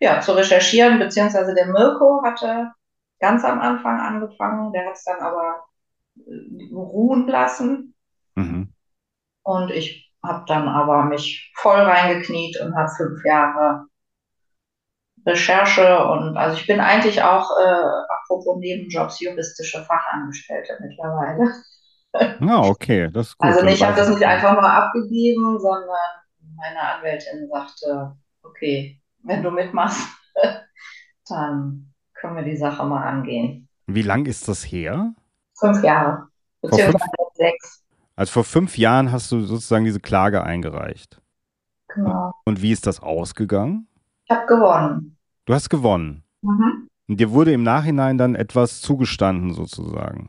ja, zu recherchieren, beziehungsweise der Mirko hatte ganz am Anfang angefangen, der hat es dann aber ruhen lassen.
Mhm.
Und ich habe dann aber mich voll reingekniet und habe fünf Jahre Recherche und also ich bin eigentlich auch, äh, apropos Nebenjobs, juristische Fachangestellte mittlerweile.
Ja, okay, das ist gut.
Also ich habe das
ich
nicht einfach nur abgegeben, sondern meine Anwältin sagte, okay, wenn du mitmachst, dann können wir die Sache mal angehen.
Wie lang ist das her?
Fünf Jahre,
Vor fünf,
beziehungsweise sechs.
Also vor fünf Jahren hast du sozusagen diese Klage eingereicht. Und,
Genau.
und wie ist das ausgegangen?
Ich habe gewonnen.
Du hast gewonnen.
Mhm.
Und dir wurde im Nachhinein dann etwas zugestanden, sozusagen.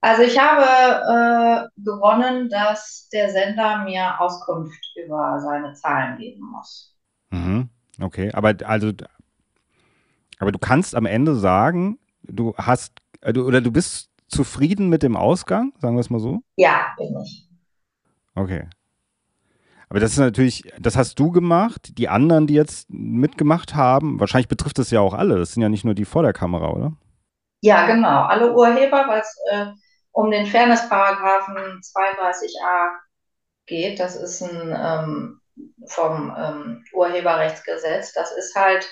Also ich habe äh, gewonnen, dass der Sender mir Auskunft über seine Zahlen geben muss.
Mhm. Okay, aber also, aber du kannst am Ende sagen, du hast, äh, du, oder du bist zufrieden mit dem Ausgang, sagen wir es mal so?
Ja, bin ich.
Okay. Aber das ist natürlich, das hast du gemacht, die anderen, die jetzt mitgemacht haben, wahrscheinlich betrifft das ja auch alle, das sind ja nicht nur die vor der Kamera, oder?
Ja, genau. Alle Urheber, weil es äh, um den Fairness-Paragraphen 32a geht. Das ist ein ähm, vom ähm, Urheberrechtsgesetz. Das ist halt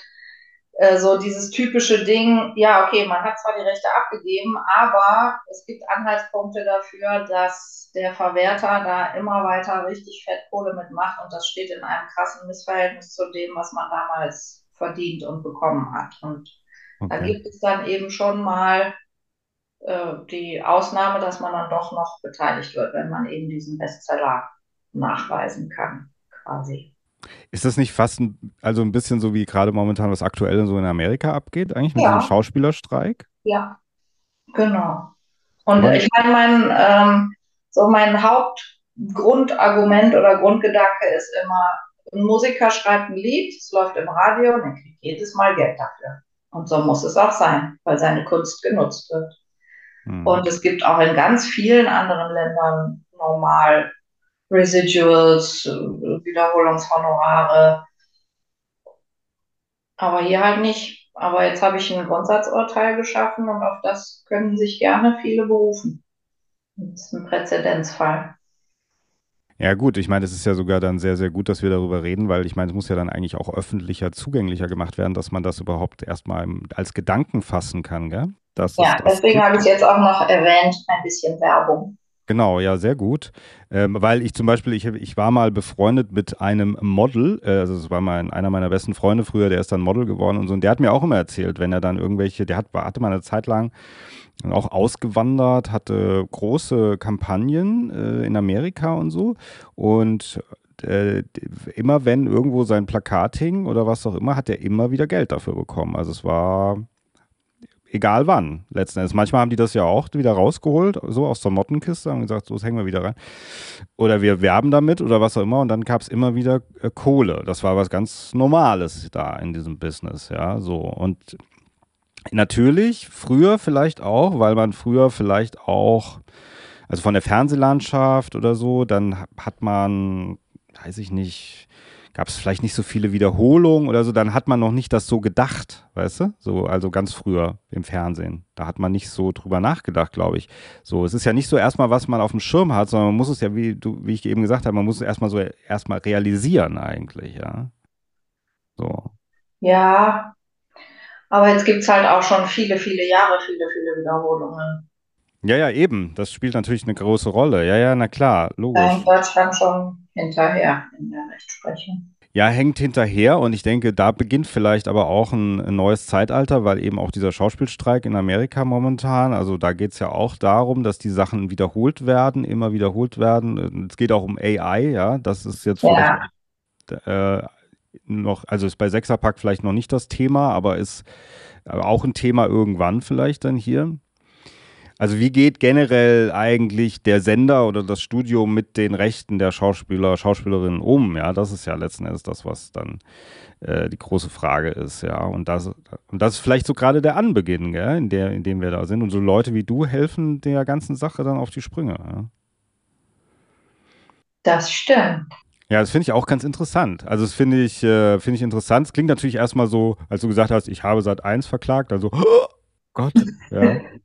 äh, so dieses typische Ding, ja, okay, man hat zwar die Rechte abgegeben, aber es gibt Anhaltspunkte dafür, dass der Verwerter da immer weiter richtig Fettkohle mitmacht und das steht in einem krassen Missverhältnis zu dem, was man damals verdient und bekommen hat. Und da
Okay.
gibt es dann eben schon mal äh, die Ausnahme, dass man dann doch noch beteiligt wird, wenn man eben diesen Bestseller nachweisen kann, quasi.
Ist das nicht fast ein, also ein bisschen so wie gerade momentan, was aktuell so in Amerika abgeht, eigentlich mit
Ja,
Schauspielerstreik?
ja, genau. Und ich meine, mein, ähm, so mein Hauptgrundargument oder Grundgedanke ist immer, ein Musiker schreibt ein Lied, es läuft im Radio und er kriegt jedes Mal Geld dafür. Und so muss es auch sein, weil seine Kunst genutzt wird.
Hm.
Und es gibt auch in ganz vielen anderen Ländern normal Residuals, Wiederholungshonorare, aber hier halt nicht. Aber jetzt habe ich ein Grundsatzurteil geschaffen und auf das können sich gerne viele berufen. Das ist ein Präzedenzfall.
Ja gut, ich meine, es ist ja sogar dann sehr, sehr gut, dass wir darüber reden, weil ich meine, es muss ja dann eigentlich auch öffentlicher, zugänglicher gemacht werden, dass man das überhaupt erstmal als Gedanken fassen kann, gell? Dass es
Ja,
das
deswegen habe ich jetzt auch noch erwähnt, ein bisschen Werbung.
Genau, ja, sehr gut. Ähm, weil ich zum Beispiel, ich, ich war mal befreundet mit einem Model, äh, also es war mein, einer meiner besten Freunde früher, der ist dann Model geworden und so, und der hat mir auch immer erzählt, wenn er dann irgendwelche, der hat, hatte mal eine Zeit lang auch ausgewandert, hatte große Kampagnen äh, in Amerika und so. Und äh, immer wenn irgendwo sein Plakat hing oder was auch immer, hat er immer wieder Geld dafür bekommen. Also es war egal wann, letzten Endes. Manchmal haben die das ja auch wieder rausgeholt, so aus der Mottenkiste, haben gesagt, so, das hängen wir wieder rein. Oder wir werben damit oder was auch immer und dann gab es immer wieder äh, Kohle. Das war was ganz Normales da in diesem Business, ja, so. Und natürlich, früher vielleicht auch, weil man früher vielleicht auch, also von der Fernsehlandschaft oder so, dann hat man, weiß ich nicht, gab es vielleicht nicht so viele Wiederholungen oder so, dann hat man noch nicht das so gedacht, weißt du? So, also ganz früher im Fernsehen. Da hat man nicht so drüber nachgedacht, glaube ich. So, es ist ja nicht so erstmal, was man auf dem Schirm hat, sondern man muss es ja, wie du, wie ich eben gesagt habe, man muss es erstmal so erstmal realisieren eigentlich, ja. So.
Ja, aber jetzt gibt es halt auch schon viele, viele Jahre, viele, viele Wiederholungen.
Ja, ja, eben. Das spielt natürlich eine große Rolle. Ja, ja, na klar, logisch.
Da hängt Deutschland schon hinterher in der Rechtsprechung.
Ja, hängt hinterher und ich denke, da beginnt vielleicht aber auch ein, ein neues Zeitalter, weil eben auch dieser Schauspielstreik in Amerika momentan, also da geht es ja auch darum, dass die Sachen wiederholt werden, immer wiederholt werden. Es geht auch um AI, ja, das ist jetzt
Ja,
äh, noch, also ist bei Sechserpack vielleicht noch nicht das Thema, aber ist auch ein Thema irgendwann vielleicht dann hier. Also wie geht generell eigentlich der Sender oder das Studio mit den Rechten der Schauspieler, Schauspielerinnen um? Ja, das ist ja letzten Endes das, was dann äh, die große Frage ist, ja. Und das, und das ist vielleicht so gerade der Anbeginn, gell, in, der, in dem wir da sind. Und so Leute wie du helfen der ganzen Sache dann auf die Sprünge. Ja,
das stimmt.
ja das finde ich auch ganz interessant. Also das finde ich, äh, finde ich interessant. Es klingt natürlich erstmal so, als du gesagt hast, ich habe seit eins verklagt, also oh Gott, ja.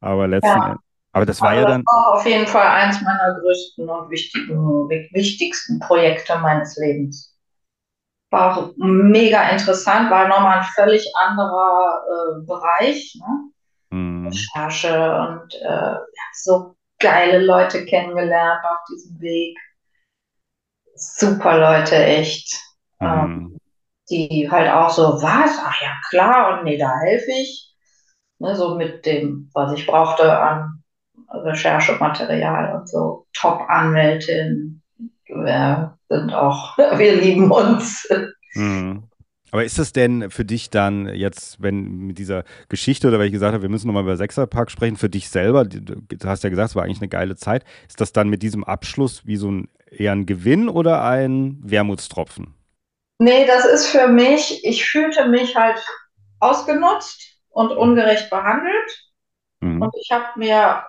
Aber letzten
Ja,
Endes, aber das war
also
ja
das
dann,
war auf jeden Fall eins meiner größten und wichtigen, wi- wichtigsten Projekte meines Lebens. War auch mega interessant, war nochmal ein völlig anderer äh, Bereich, ne?
hm,
Recherche und äh, so geile Leute kennengelernt auf diesem Weg. Super Leute, echt. Ähm,
hm,
die halt auch so, was? Ach ja, klar, und nee, da helfe ich. Ne, so mit dem, was ich brauchte an Recherchematerial und so. Top-Anwältin. Wir sind auch, wir lieben uns.
hm. Aber ist das denn für dich dann jetzt, wenn mit dieser Geschichte oder weil ich gesagt habe, wir müssen nochmal über Sechserpark sprechen, für dich selber, du hast ja gesagt, es war eigentlich eine geile Zeit, ist das dann mit diesem Abschluss wie so ein eher ein Gewinn oder ein Wermutstropfen?
Nee, das ist für mich, ich fühlte mich halt ausgenutzt und ungerecht behandelt.
Mhm.
Und ich habe mir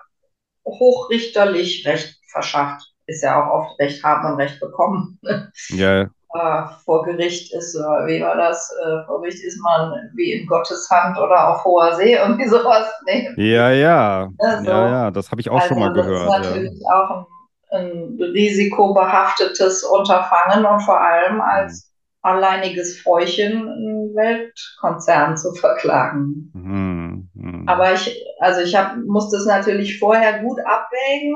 hochrichterlich Recht verschafft. Ist ja auch oft Recht haben und Recht bekommen.
Ja,
Äh, vor Gericht ist, äh, wie war das? Äh, vor Gericht ist man wie in Gottes Hand oder auf hoher See, irgendwie sowas. Nee,
ja, ja,
ne,
ja, ja, das habe ich auch schon
Also
mal
das ist
gehört, ja.
natürlich auch ein, ein risikobehaftetes Unterfangen und vor allem
Mhm.
als alleiniges Fräuchen einen Weltkonzern zu verklagen.
Mhm. Mhm.
Aber ich, also ich hab, musste es natürlich vorher gut abwägen,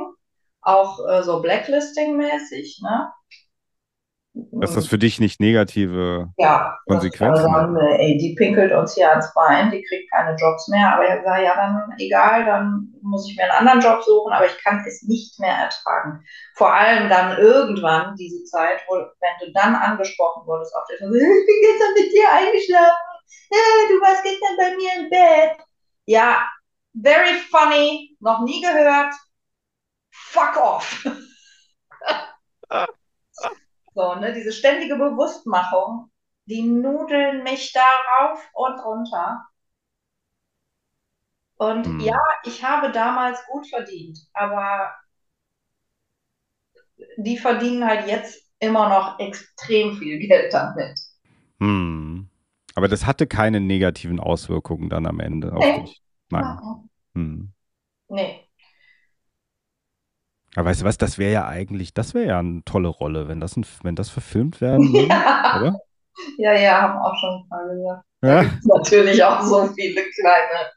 auch äh, so Blacklisting-mäßig, ne?
Dass das für dich nicht negative
Ja,
Konsequenzen hat.
äh, ey, die pinkelt uns hier ans Bein, die kriegt keine Jobs mehr. Aber ich habe gesagt, ja, dann egal, dann muss ich mir einen anderen Job suchen, aber ich kann es nicht mehr ertragen. Vor allem dann irgendwann diese Zeit, wo, wenn du dann angesprochen wurdest auf der Straße, ich bin gestern mit dir eingeschlafen, du warst gestern bei mir im Bett. Ja, very funny, noch nie gehört. Fuck off. So, ne, diese ständige Bewusstmachung, die nudeln mich da rauf und runter. Und ja,
Mhm.
ich habe damals gut verdient, aber die verdienen halt jetzt immer noch extrem viel Geld damit.
Mhm. Aber das hatte keine negativen Auswirkungen dann am Ende auf dich. Nein.
Mhm. nee.
Aber weißt du was, das wäre ja eigentlich, das wäre ja eine tolle Rolle, wenn das, ein, wenn das verfilmt werden würde,
Ja,
oder?
ja, ja, haben auch schon ein paar gesagt.
Ja.
natürlich auch so viele kleine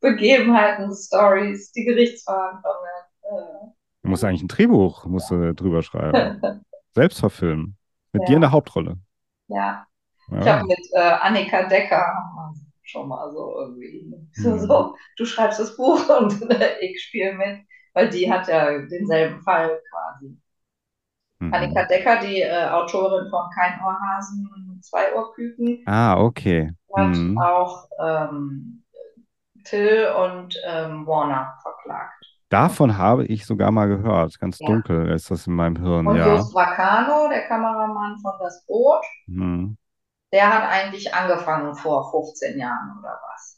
Begebenheiten, Stories, die Gerichtsverhandlungen.
Du musst eigentlich ein Drehbuch musst du drüber schreiben.
Äh,
Selbst verfilmen. Mit dir in
ja,
der Hauptrolle.
ja. Ich
Ja.
habe mit äh, Annika Decker haben wir schon mal so irgendwie
Mhm.
so, du schreibst das Buch und äh, ich spiele mit, weil die hat ja denselben Fall quasi. Annika
Mhm.
Decker, die äh, Autorin von Kein Ohrhasen, Zwei Ohrküken,
Ah, okay.
hat
Mhm.
auch ähm, Till und ähm, Warner verklagt.
Davon habe ich sogar mal gehört. Ganz
Ja.
dunkel ist das in meinem Hirn,
Und
ja.
Just Vacano, der Kameramann von Das Boot,
Mhm.
der hat eigentlich angefangen vor 15 Jahren oder was.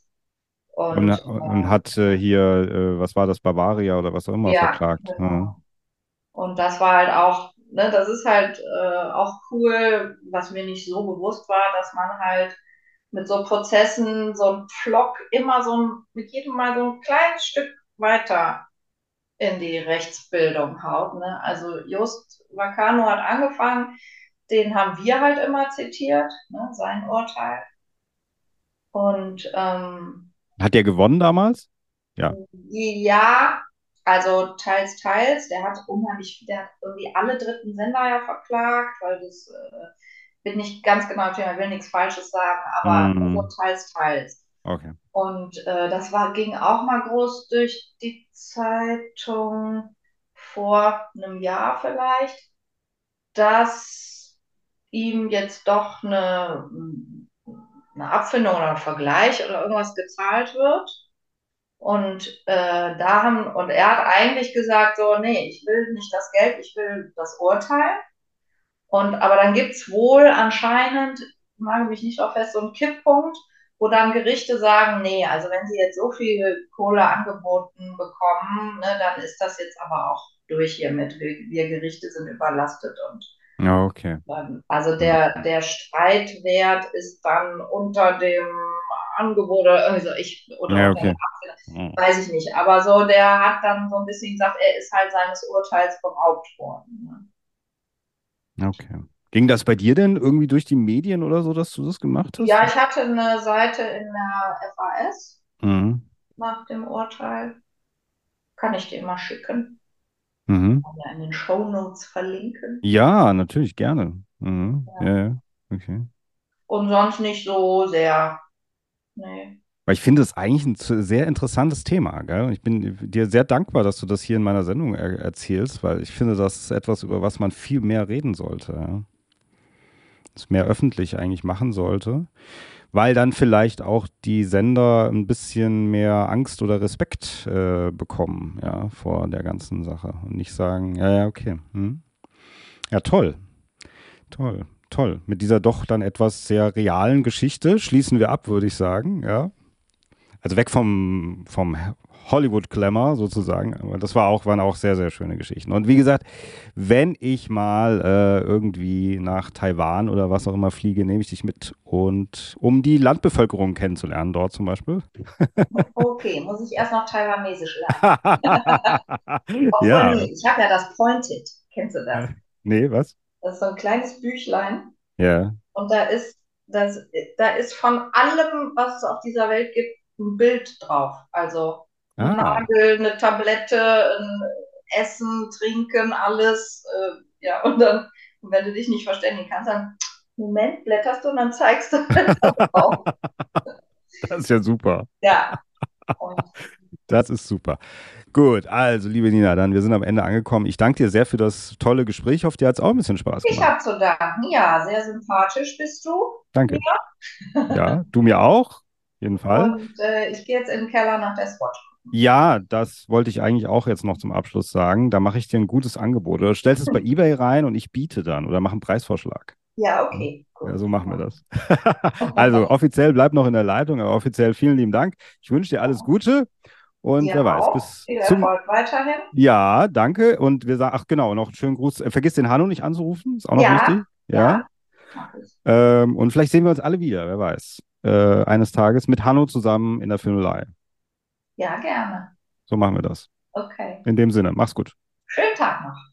Und,
Und
und
äh,
hat äh, hier, äh, was war das, Bavaria oder was auch immer
ja,
verklagt.
Genau. Und das war halt auch ne, das ist halt äh, auch cool, was mir nicht so bewusst war, dass man halt mit so Prozessen so ein Pflock immer so ein, mit jedem Mal so ein kleines Stück weiter in die Rechtsbildung haut. Ne? Also Just Vacano hat angefangen, den haben wir halt immer zitiert, ne, sein Urteil. Und ähm,
hat der gewonnen damals?
Ja. Ja, also teils, teils. Der hat unheimlich, der hat irgendwie alle dritten Sender ja verklagt, weil das äh, bin nicht ganz genau, ich will nichts Falsches sagen, aber mm. so teils, teils.
Okay.
Und äh, das war, ging auch mal groß durch die Zeitung vor einem Jahr vielleicht, dass ihm jetzt doch eine, eine Abfindung oder ein Vergleich oder irgendwas gezahlt wird. Und äh, da haben, und er hat eigentlich gesagt, so, nee, ich will nicht das Geld, ich will das Urteil. Und aber dann gibt es wohl anscheinend, mag mich nicht auch fest, so einen Kipppunkt, wo dann Gerichte sagen, nee, also wenn sie jetzt so viel Kohle angeboten bekommen, ne, dann ist das jetzt aber auch durch hiermit. Wir, wir Gerichte sind überlastet und
ja, okay.
also der, der Streitwert ist dann unter dem Angebot oder also ich oder
ja, okay.
weiß ich nicht. Aber so, der hat dann so ein bisschen gesagt, er ist halt seines Urteils beraubt worden.
Ne? Okay. Ging das bei dir denn irgendwie durch die Medien oder so, dass du das gemacht hast?
Ja, ich hatte eine Seite in der FAS
mhm.
nach dem Urteil. Kann ich dir mal schicken.
Mhm.
Kann in den Show Notes verlinken.
Ja, natürlich, gerne. Mhm. Ja. ja, ja. Okay.
Und sonst nicht so sehr. Nee.
Weil ich finde es eigentlich ein sehr interessantes Thema. Gell? Ich bin dir sehr dankbar, dass du das hier in meiner Sendung er erzählst, weil ich finde, das ist etwas, über was man viel mehr reden sollte. Ja? es mehr öffentlich eigentlich machen sollte, weil dann vielleicht auch die Sender ein bisschen mehr Angst oder Respekt äh, bekommen, ja, vor der ganzen Sache und nicht sagen, ja, ja, okay, hm. ja, toll, toll, toll. Mit dieser doch dann etwas sehr realen Geschichte schließen wir ab, würde ich sagen, ja. Also weg vom, vom Hollywood-Glamour sozusagen. Aber das war auch, waren auch sehr, sehr schöne Geschichten. Und wie gesagt, wenn ich mal äh, irgendwie nach Taiwan oder was auch immer fliege, nehme ich dich mit. Und um die Landbevölkerung kennenzulernen, dort zum Beispiel.
Okay, muss ich erst noch Taiwanesisch lernen. ja. Nee, ich habe ja das Pointed. Kennst du das?
Nee, was?
Das ist so ein kleines Büchlein.
Ja.
Und da ist, das, da ist von allem, was es auf dieser Welt gibt, ein Bild drauf. Also Ah. Nagel, eine Tablette, ein Essen, Trinken, alles. Äh, ja, und dann, wenn du dich nicht verständigen kannst, dann Moment, blätterst du und dann zeigst du das
auch. Das ist ja super.
Ja.
das ist super. Gut, also liebe Nina, dann wir sind am Ende angekommen. Ich danke dir sehr für das tolle Gespräch. Ich hoffe, dir hat es auch ein bisschen Spaß gemacht.
Ich habe zu danken. Ja, sehr sympathisch bist du.
Danke. Ja, ja du mir auch. Jeden Fall.
Und äh, ich gehe jetzt in den Keller nach der Swatch.
Ja, das wollte ich eigentlich auch jetzt noch zum Abschluss sagen. Da mache ich dir ein gutes Angebot. Oder stellst es bei eBay rein und ich biete dann oder mache einen Preisvorschlag.
Ja, okay.
Ja, so machen wir das. also offiziell bleib noch in der Leitung, aber offiziell vielen lieben Dank. Ich wünsche dir alles Gute und ja, wer weiß, bis
Viel zum weiterhin.
Ja, danke und wir sagen, ach genau, noch einen schönen Gruß. Äh, vergiss den Hanno nicht anzurufen, ist auch noch ja, wichtig. Ja. ja. Ähm, und vielleicht sehen wir uns alle wieder, wer weiß. Äh, eines Tages mit Hanno zusammen in der Filmelei.
Ja, gerne.
So machen wir das.
Okay.
In dem Sinne, mach's gut.
Schönen Tag noch.